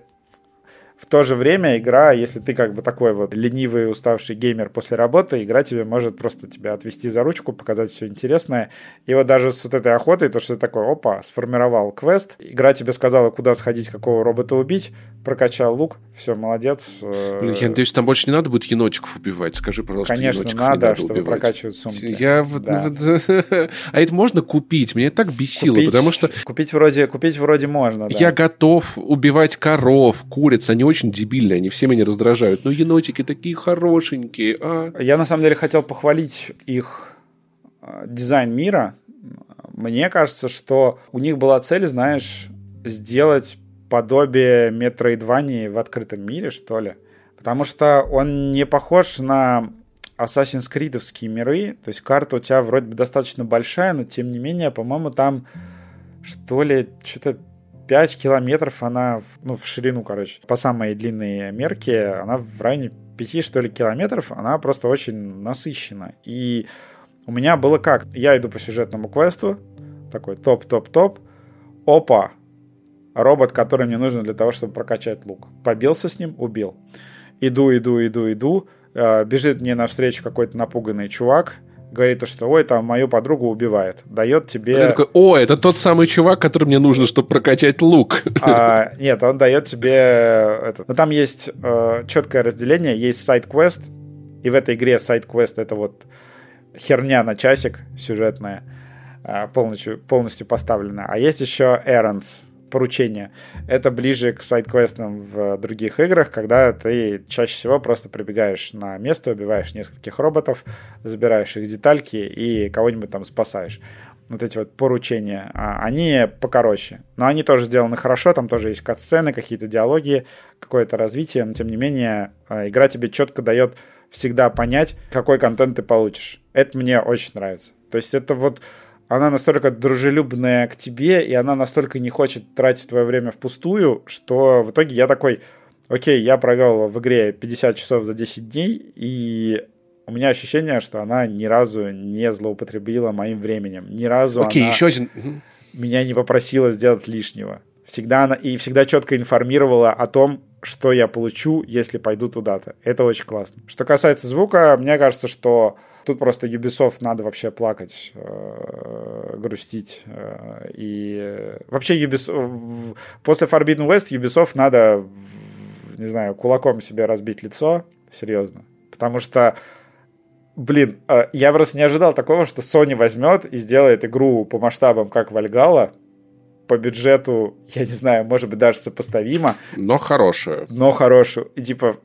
в то же время игра, если ты как бы такой вот ленивый, уставший геймер после работы, игра тебе может просто тебя отвести за ручку, показать все интересное. И вот даже с вот этой охотой, то, что ты такой, опа, сформировал квест, игра тебе сказала, куда сходить, какого робота убить, прокачал лук, все, молодец. Блин, я надеюсь, там больше не надо будет енотиков убивать. Скажи, пожалуйста, Конечно, надо, надо чтобы убивать. прокачивать сумки. Я да. [laughs] А это можно купить? Меня так бесило, купить, потому что... Купить вроде, купить вроде можно, да. Я готов убивать коров, куриц, они очень дебильные, они все меня раздражают. Но енотики такие хорошенькие, а? Я на самом деле хотел похвалить их а, дизайн мира. Мне кажется, что у них была цель, знаешь, сделать подобие Метроидвании в открытом мире, что ли. Потому что он не похож на Assassin's Creed миры. То есть карта у тебя вроде бы достаточно большая, но тем не менее, по-моему, там что ли, что-то 5 километров она, ну, в ширину, короче, по самой длинной мерке, она в районе 5, что ли, километров, она просто очень насыщена. И у меня было как? Я иду по сюжетному квесту, такой топ-топ-топ, опа, робот, который мне нужен для того, чтобы прокачать лук. Побился с ним, убил. Иду, иду, иду, иду, э, бежит мне навстречу какой-то напуганный чувак, говорит, что ой, там мою подругу убивает. Дает тебе... Я такой, о, это тот самый чувак, который мне нужно, чтобы прокачать лук. А, нет, он дает тебе... Это... Ну, там есть э, четкое разделение, есть сайт-квест, и в этой игре сайт-квест это вот херня на часик сюжетная, э, полностью, полностью поставлена. А есть еще errands, поручения. Это ближе к сайт-квестам в других играх, когда ты чаще всего просто прибегаешь на место, убиваешь нескольких роботов, забираешь их детальки и кого-нибудь там спасаешь. Вот эти вот поручения, а, они покороче. Но они тоже сделаны хорошо, там тоже есть кат-сцены, какие-то диалоги, какое-то развитие, но тем не менее а, игра тебе четко дает всегда понять, какой контент ты получишь. Это мне очень нравится. То есть это вот она настолько дружелюбная к тебе, и она настолько не хочет тратить твое время впустую, что в итоге я такой, окей, я провел в игре 50 часов за 10 дней, и у меня ощущение, что она ни разу не злоупотребила моим временем. Ни разу Окей, она еще один. меня не попросила сделать лишнего. Всегда она и всегда четко информировала о том, что я получу, если пойду туда-то. Это очень классно. Что касается звука, мне кажется, что Тут просто Ubisoft надо вообще плакать, э, грустить. Э, и вообще Ubisoft, после Forbidden West Ubisoft надо, не знаю, кулаком себе разбить лицо, серьезно. Потому что Блин, э, я просто не ожидал такого, что Sony возьмет и сделает игру по масштабам, как Вальгала, по бюджету, я не знаю, может быть, даже сопоставимо. Но хорошую. Но хорошую. И типа,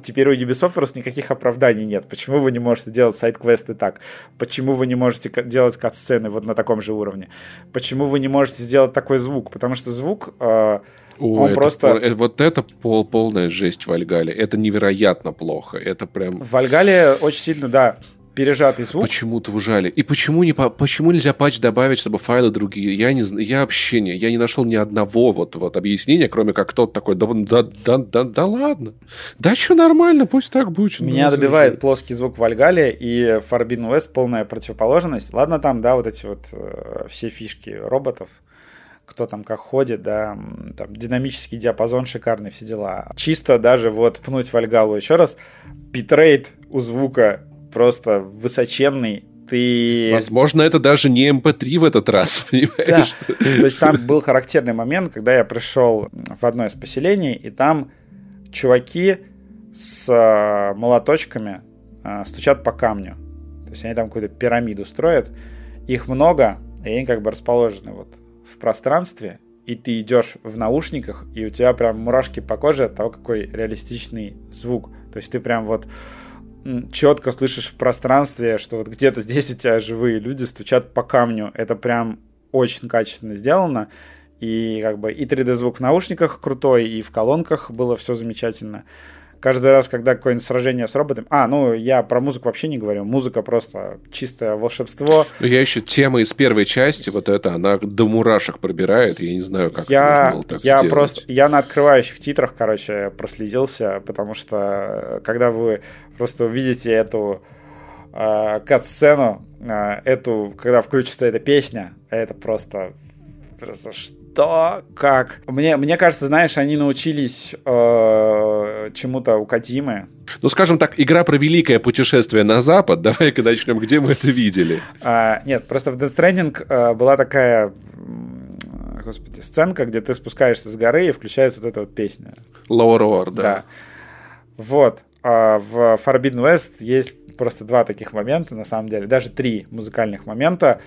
теперь у Ubisoft просто никаких оправданий нет. Почему вы не можете делать сайт-квесты так? Почему вы не можете делать кат-сцены вот на таком же уровне? Почему вы не можете сделать такой звук? Потому что звук... Э, О, он это, просто... Пол, вот это пол, полная жесть в Вальгале. Это невероятно плохо. Это прям... В Вальгале очень сильно, да, пережатый звук. Почему-то ужали. И почему, не, почему нельзя патч добавить, чтобы файлы другие? Я, не, я вообще не, я не нашел ни одного вот, вот объяснения, кроме как тот такой, да, да, да, да, да ладно. Да что нормально, пусть так будет. Меня добивает плоский звук в Альгале и Forbidden West полная противоположность. Ладно там, да, вот эти вот э, все фишки роботов, кто там как ходит, да, там динамический диапазон шикарный, все дела. Чисто даже вот пнуть Вальгалу еще раз, битрейт у звука просто высоченный, ты... Возможно, это даже не MP3 эм в этот раз, [laughs] понимаешь? Да. То есть там был характерный момент, когда я пришел в одно из поселений, и там чуваки с э, молоточками э, стучат по камню. То есть они там какую-то пирамиду строят. Их много, и они как бы расположены вот в пространстве, и ты идешь в наушниках, и у тебя прям мурашки по коже от того, какой реалистичный звук. То есть ты прям вот четко слышишь в пространстве, что вот где-то здесь у тебя живые люди стучат по камню. Это прям очень качественно сделано. И как бы и 3D-звук в наушниках крутой, и в колонках было все замечательно каждый раз, когда какое-нибудь сражение с роботом... А, ну, я про музыку вообще не говорю. Музыка просто чистое волшебство. Ну, я еще тема из первой части, вот это, она до мурашек пробирает. Я не знаю, как я, это можно было так я сделать. просто, я на открывающих титрах, короче, проследился, потому что когда вы просто увидите эту э, кат-сцену, э, эту, когда включится эта песня, это просто, просто то, как... Мне, мне кажется, знаешь, они научились э, чему-то у Кадимы. Ну, скажем так, игра про великое путешествие на Запад. Давай-ка начнем, где мы это видели. А, нет, просто в Death Stranding э, была такая господи, сценка, где ты спускаешься с горы и включается вот эта вот песня. Lower Roar, да. да. Вот. А в Forbidden West есть просто два таких момента, на самом деле. Даже три музыкальных момента.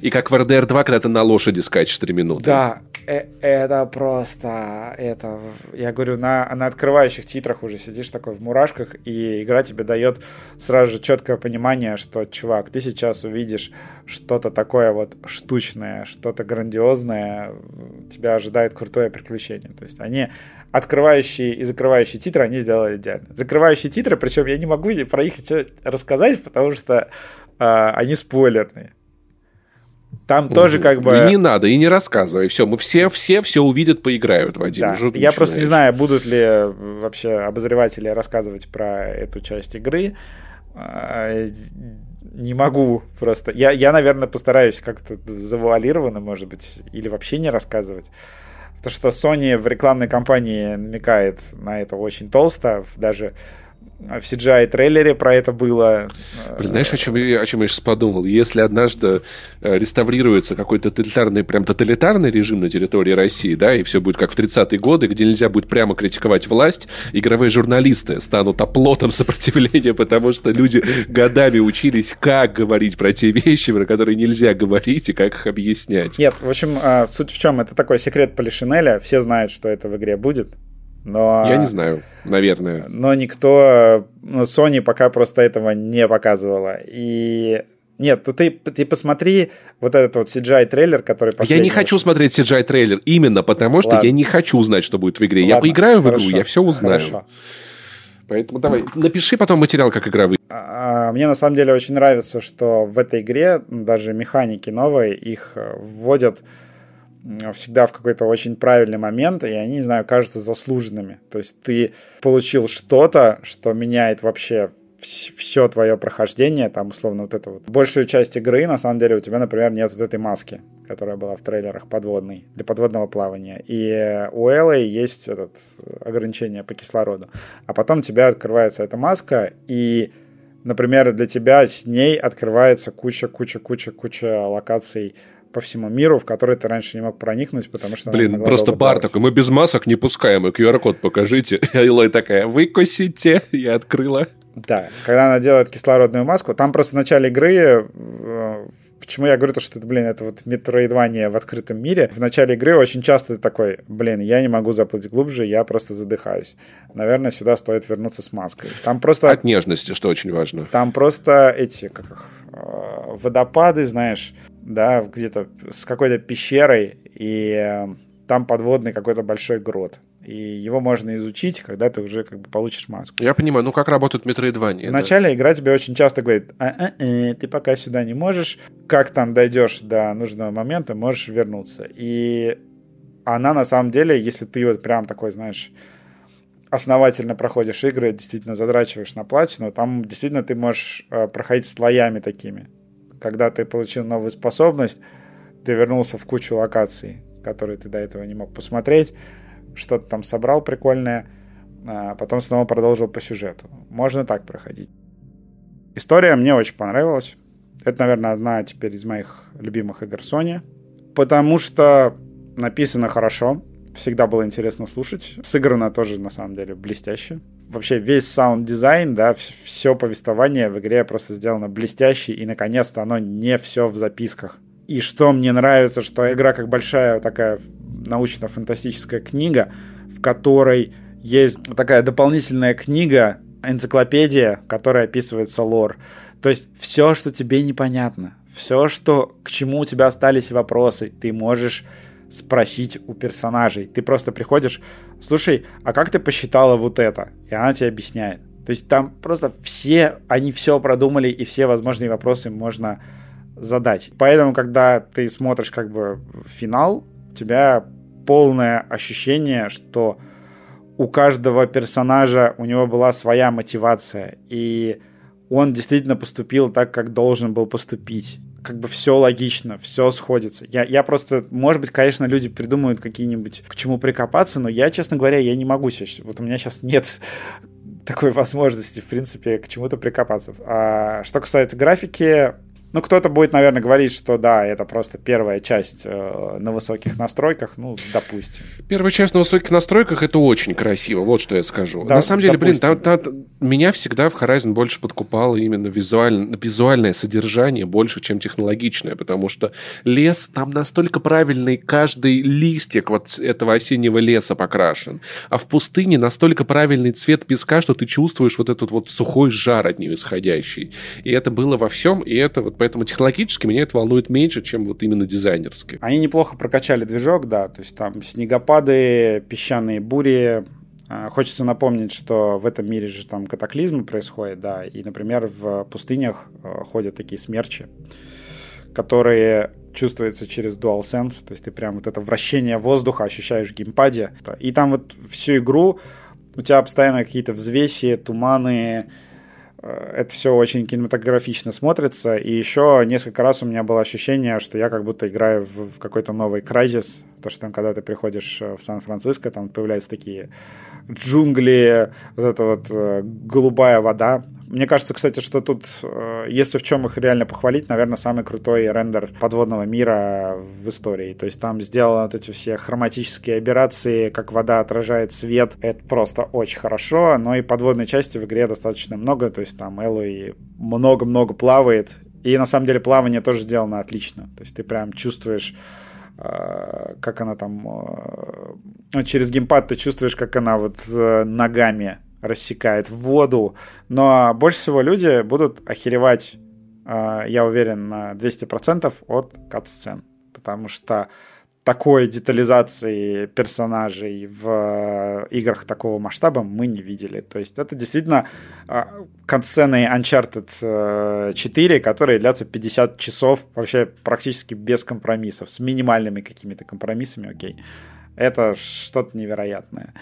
И как в RDR 2, когда ты на лошади скачешь 3 минуты. Да, э это просто... Это, я говорю, на, на открывающих титрах уже сидишь такой в мурашках, и игра тебе дает сразу же четкое понимание, что, чувак, ты сейчас увидишь что-то такое вот штучное, что-то грандиозное, тебя ожидает крутое приключение. То есть они открывающие и закрывающие титры они сделали идеально. Закрывающие титры, причем я не могу про них рассказать, потому что э, они спойлерные. Там тоже как бы... И не надо, и не рассказывай. Все, мы все, все все увидят, поиграют, Вадим. Да. Я просто не знаю, будут ли вообще обозреватели рассказывать про эту часть игры. А, не могу просто. Я, я наверное, постараюсь как-то завуалированно, может быть, или вообще не рассказывать. Потому что Sony в рекламной кампании намекает на это очень толсто. Даже в CGI-трейлере про это было. Блин, знаешь, о чем, о чем я сейчас подумал? Если однажды э, реставрируется какой-то тоталитарный, прям тоталитарный режим на территории России, да, и все будет как в 30-е годы, где нельзя будет прямо критиковать власть, игровые журналисты станут оплотом сопротивления, потому что люди годами учились, как говорить про те вещи, про которые нельзя говорить, и как их объяснять. Нет, в общем, э, суть в чем? Это такой секрет Полишинеля. Все знают, что это в игре будет. Но, Я не знаю, наверное. Но никто, ну, Sony пока просто этого не показывала. И нет, то ты, ты посмотри вот этот вот CGI-трейлер, который Я не хочу смотреть CGI-трейлер именно потому, что Ладно. я не хочу знать, что будет в игре. Ладно, я поиграю в хорошо, игру, я все узнаю. Хорошо. Поэтому давай, напиши потом материал, как игра вы. А, мне на самом деле очень нравится, что в этой игре даже механики новые, их э, вводят всегда в какой-то очень правильный момент, и они, не знаю, кажутся заслуженными. То есть ты получил что-то, что меняет вообще все твое прохождение, там, условно, вот это вот. Большую часть игры, на самом деле, у тебя, например, нет вот этой маски, которая была в трейлерах подводной, для подводного плавания. И у Эллы есть этот ограничение по кислороду. А потом у тебя открывается эта маска, и, например, для тебя с ней открывается куча-куча-куча-куча локаций, по всему миру, в который ты раньше не мог проникнуть, потому что... Блин, просто бар такой, мы без масок не пускаем, и QR-код покажите. [laughs] И Илой такая, выкусите, я открыла. Да, когда она делает кислородную маску, там просто в начале игры э, Почему я говорю то, что это, блин, это вот метроидвание в открытом мире. В начале игры очень часто ты такой, блин, я не могу заплыть глубже, я просто задыхаюсь. Наверное, сюда стоит вернуться с маской. Там просто... От нежности, что очень важно. Там просто эти, как их, э, водопады, знаешь, да, где-то с какой-то пещерой, и э, там подводный какой-то большой грот. И его можно изучить, когда ты уже как бы получишь маску. Я понимаю, ну как работает метроидвания. В начале игра тебе очень часто говорит, А-а-а, ты пока сюда не можешь, как там дойдешь до нужного момента, можешь вернуться. И она на самом деле, если ты вот прям такой, знаешь, основательно проходишь игры, действительно задрачиваешь на платину, там действительно ты можешь э, проходить слоями такими когда ты получил новую способность, ты вернулся в кучу локаций, которые ты до этого не мог посмотреть, что-то там собрал прикольное, а потом снова продолжил по сюжету. Можно так проходить. История мне очень понравилась. Это, наверное, одна теперь из моих любимых игр Sony, потому что написано хорошо, всегда было интересно слушать. Сыграно тоже, на самом деле, блестяще вообще весь саунд-дизайн, да, все повествование в игре просто сделано блестяще, и наконец-то оно не все в записках. И что мне нравится, что игра как большая такая научно-фантастическая книга, в которой есть такая дополнительная книга, энциклопедия, в которой описывается лор. То есть все, что тебе непонятно, все, что к чему у тебя остались вопросы, ты можешь спросить у персонажей. Ты просто приходишь, слушай, а как ты посчитала вот это? И она тебе объясняет. То есть там просто все, они все продумали, и все возможные вопросы можно задать. Поэтому, когда ты смотришь как бы финал, у тебя полное ощущение, что у каждого персонажа у него была своя мотивация, и он действительно поступил так, как должен был поступить как бы все логично, все сходится. Я, я просто, может быть, конечно, люди придумают какие-нибудь, к чему прикопаться, но я, честно говоря, я не могу сейчас. Вот у меня сейчас нет [laughs] такой возможности, в принципе, к чему-то прикопаться. А что касается графики, ну, кто-то будет, наверное, говорить, что да, это просто первая часть э, на высоких настройках, ну, допустим. Первая часть на высоких настройках это очень красиво, вот что я скажу. Да, на самом деле, допустим. блин, там, там, меня всегда в Horizon больше подкупало именно визуаль, визуальное содержание больше, чем технологичное, потому что лес там настолько правильный, каждый листик вот этого осеннего леса покрашен, а в пустыне настолько правильный цвет песка, что ты чувствуешь вот этот вот сухой жар от нее исходящий. И это было во всем, и это вот поэтому технологически меня это волнует меньше, чем вот именно дизайнерски. Они неплохо прокачали движок, да, то есть там снегопады, песчаные бури, а, Хочется напомнить, что в этом мире же там катаклизмы происходят, да, и, например, в пустынях а, ходят такие смерчи, которые чувствуются через DualSense, то есть ты прям вот это вращение воздуха ощущаешь в геймпаде. И там вот всю игру у тебя постоянно какие-то взвеси, туманы, Э, это все очень кинематографично смотрится. И еще несколько раз у меня было ощущение, что я как будто играю в, в какой-то новый Crysis. То, что там, когда ты приходишь э, в Сан-Франциско, там появляются такие джунгли, вот эта вот э, голубая вода. Мне кажется, кстати, что тут, э, если в чем их реально похвалить, наверное, самый крутой рендер подводного мира в истории. То есть там сделаны вот эти все хроматические операции, как вода отражает свет. Это просто очень хорошо. Но и подводной части в игре достаточно много. То есть там Эллой много-много плавает. И на самом деле плавание тоже сделано отлично. То есть ты прям чувствуешь э, как она там... Э, через геймпад ты чувствуешь, как она вот ногами рассекает в воду. Но больше всего люди будут охеревать, а, я уверен, на 200% от кат-сцен. Потому что такой детализации персонажей в э, играх такого масштаба мы не видели. То есть это действительно а, катсцены Uncharted 4, э, которые длятся 50 часов вообще практически без компромиссов, с минимальными какими-то компромиссами, окей. Это что-то невероятное.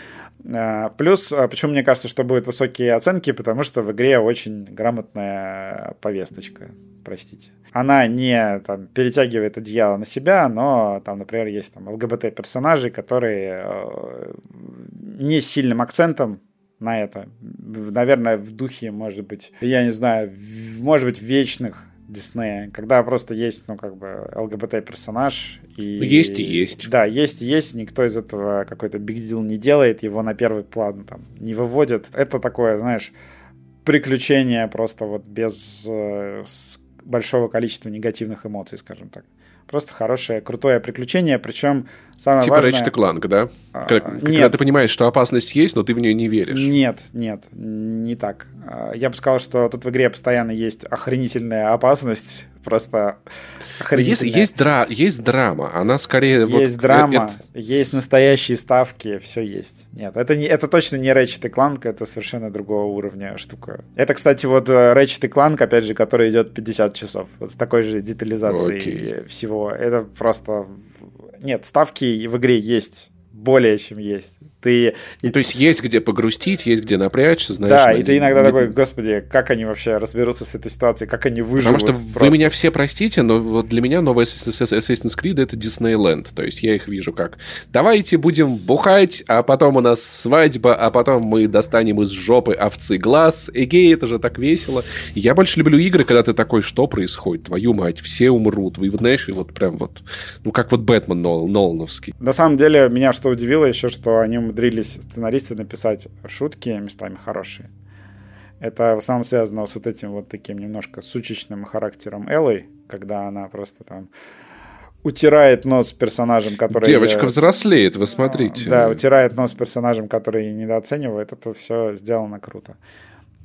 А, плюс, а, почему мне кажется, что будут высокие оценки, потому что в игре очень грамотная повесточка, простите. Она не там, перетягивает одеяло на себя, но там, например, есть там ЛГБТ-персонажи, которые э, не сильным акцентом на это. Наверное, в духе, может быть, я не знаю, может быть, вечных Диснея, когда просто есть, ну, как бы, ЛГБТ-персонаж. И, ну, есть и есть. Да, есть и есть, никто из этого какой-то биг дел не делает, его на первый план там не выводит. Это такое, знаешь, приключение просто вот без э, большого количества негативных эмоций, скажем так. Просто хорошее, крутое приключение, причем самое типа важное... Типа Ratchet Clank, да? А, когда, нет. когда ты понимаешь, что опасность есть, но ты в нее не веришь. Нет, нет, не так. А, я бы сказал, что тут в игре постоянно есть охренительная опасность, просто есть, есть, дра, есть драма, она скорее... Есть вот, драма, это... есть настоящие ставки, все есть. Нет, это, не, это точно не Ratchet Clank, это совершенно другого уровня штука. Это, кстати, вот э, Ratchet Clank, опять же, который идет 50 часов, вот с такой же детализацией okay. всего. Это просто... Нет, ставки в игре есть более чем есть. Ты... Ну, то есть есть где погрустить, есть где напрячься, знаешь. Да, и ты иногда не... такой, господи, как они вообще разберутся с этой ситуацией, как они выживут. Потому что просто. вы меня все простите, но вот для меня новый Assassin's Creed — это Disneyland. То есть я их вижу как давайте будем бухать, а потом у нас свадьба, а потом мы достанем из жопы овцы глаз. Эгей, это же так весело. Я больше люблю игры, когда ты такой, что происходит? Твою мать, все умрут. Вы знаешь, и вот прям вот, ну как вот Бэтмен Нол, Нолановский. На самом деле, меня что удивило еще, что они умудрились, сценаристы, написать шутки местами хорошие. Это в основном связано с вот этим вот таким немножко сучечным характером Эллы, когда она просто там утирает нос персонажем, который... Девочка взрослеет, вы смотрите. Да, утирает нос персонажем, который недооценивает. Это все сделано круто.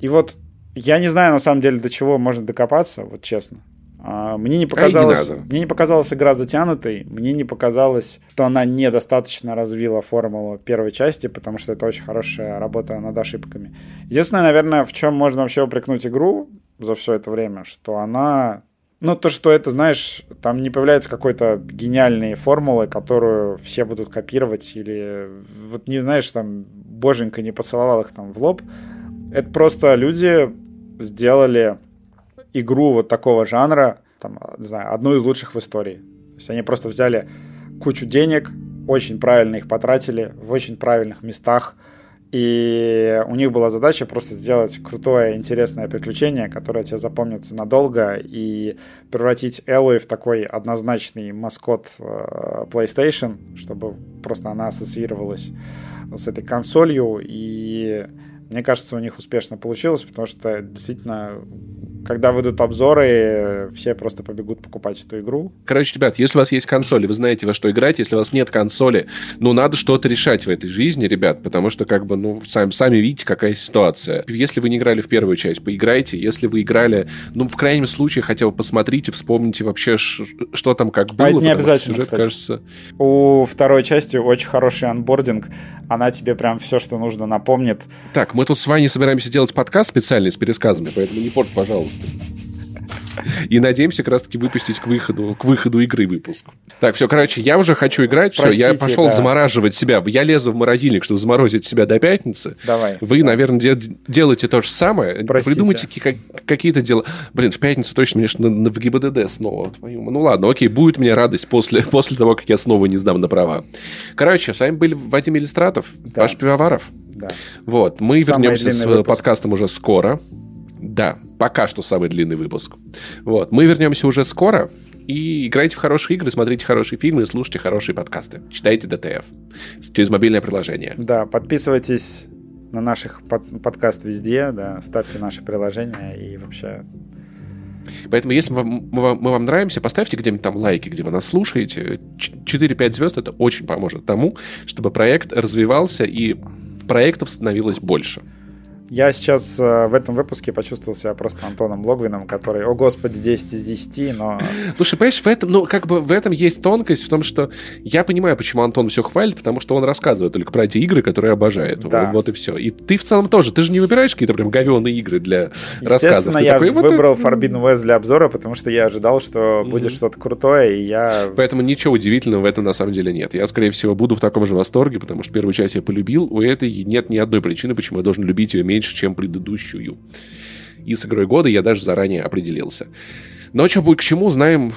И вот я не знаю, на самом деле, до чего можно докопаться, вот честно. А, мне не показалось, а мне не показалась игра затянутой, мне не показалось, что она недостаточно развила формулу первой части, потому что это очень хорошая работа над ошибками. Единственное, наверное, в чем можно вообще упрекнуть игру за все это время, что она ну, то, что это, знаешь, там не появляется какой-то гениальной формулы, которую все будут копировать, или вот не знаешь, там, боженька не поцеловал их там в лоб. Это просто люди сделали игру вот такого жанра, там, не знаю, одну из лучших в истории. То есть они просто взяли кучу денег, очень правильно их потратили, в очень правильных местах, и у них была задача просто сделать крутое, интересное приключение, которое тебе запомнится надолго, и превратить Эллой в такой однозначный маскот э, PlayStation, чтобы просто она ассоциировалась с этой консолью. И мне кажется, у них успешно получилось, потому что действительно когда выйдут обзоры, все просто побегут покупать эту игру. Короче, ребят, если у вас есть консоли, вы знаете, во что играть. Если у вас нет консоли, ну, надо что-то решать в этой жизни, ребят, потому что, как бы, ну, сами, сами видите, какая ситуация. Если вы не играли в первую часть, поиграйте. Если вы играли, ну, в крайнем случае, хотя бы посмотрите, вспомните вообще, что там как было. А это не обязательно, сюжет, кстати. кажется... У второй части очень хороший анбординг. Она тебе прям все, что нужно, напомнит. Так, мы тут с вами собираемся делать подкаст специальный с пересказами, поэтому не порт, пожалуйста. И надеемся как раз-таки выпустить к выходу, к выходу игры выпуск. Так, все, короче, я уже хочу играть. Все, я пошел да. замораживать себя. Я лезу в морозильник, чтобы заморозить себя до пятницы. Давай. Вы, да. наверное, де- делаете то же самое. Простите. Придумайте какие-то дела. Блин, в пятницу точно мне на, на в ГИБДД снова. Твою... Ну ладно, окей, будет мне радость после, [laughs] после того, как я снова не сдам на права. Короче, с вами были Вадим Иллюстратов, да. Паш Пивоваров. Да. Вот, мы Самый вернемся с выпуск. подкастом уже скоро. Да, пока что самый длинный выпуск. Вот, мы вернемся уже скоро. И играйте в хорошие игры, смотрите хорошие фильмы слушайте хорошие подкасты. Читайте ДТФ через мобильное приложение. Да, подписывайтесь на наших под, подкаст везде, да, ставьте наши приложения и вообще Поэтому, если мы, мы, мы вам нравимся, поставьте где-нибудь там лайки, где вы нас слушаете. 4-5 звезд это очень поможет тому, чтобы проект развивался и проектов становилось больше. Я сейчас э, в этом выпуске почувствовал себя просто Антоном Логвином, который, о господи, 10 из 10, но... Слушай, понимаешь, в этом, ну, как бы в этом есть тонкость в том, что я понимаю, почему Антон все хвалит, потому что он рассказывает только про эти игры, которые обожает. Да. Вот, вот и все. И ты в целом тоже, ты же не выбираешь какие-то прям говенные игры для рассказов. Естественно, я такой, выбрал вот Forbidden West для обзора, потому что я ожидал, что mm-hmm. будет что-то крутое, и я... Поэтому ничего удивительного в этом на самом деле нет. Я, скорее всего, буду в таком же восторге, потому что первую часть я полюбил. У этой нет ни одной причины, почему я должен любить ее меньше, чем предыдущую. И с игрой года я даже заранее определился. Но что будет к чему, узнаем,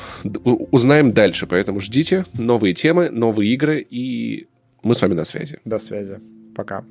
узнаем дальше. Поэтому ждите новые темы, новые игры, и мы с вами на связи. До связи. Пока.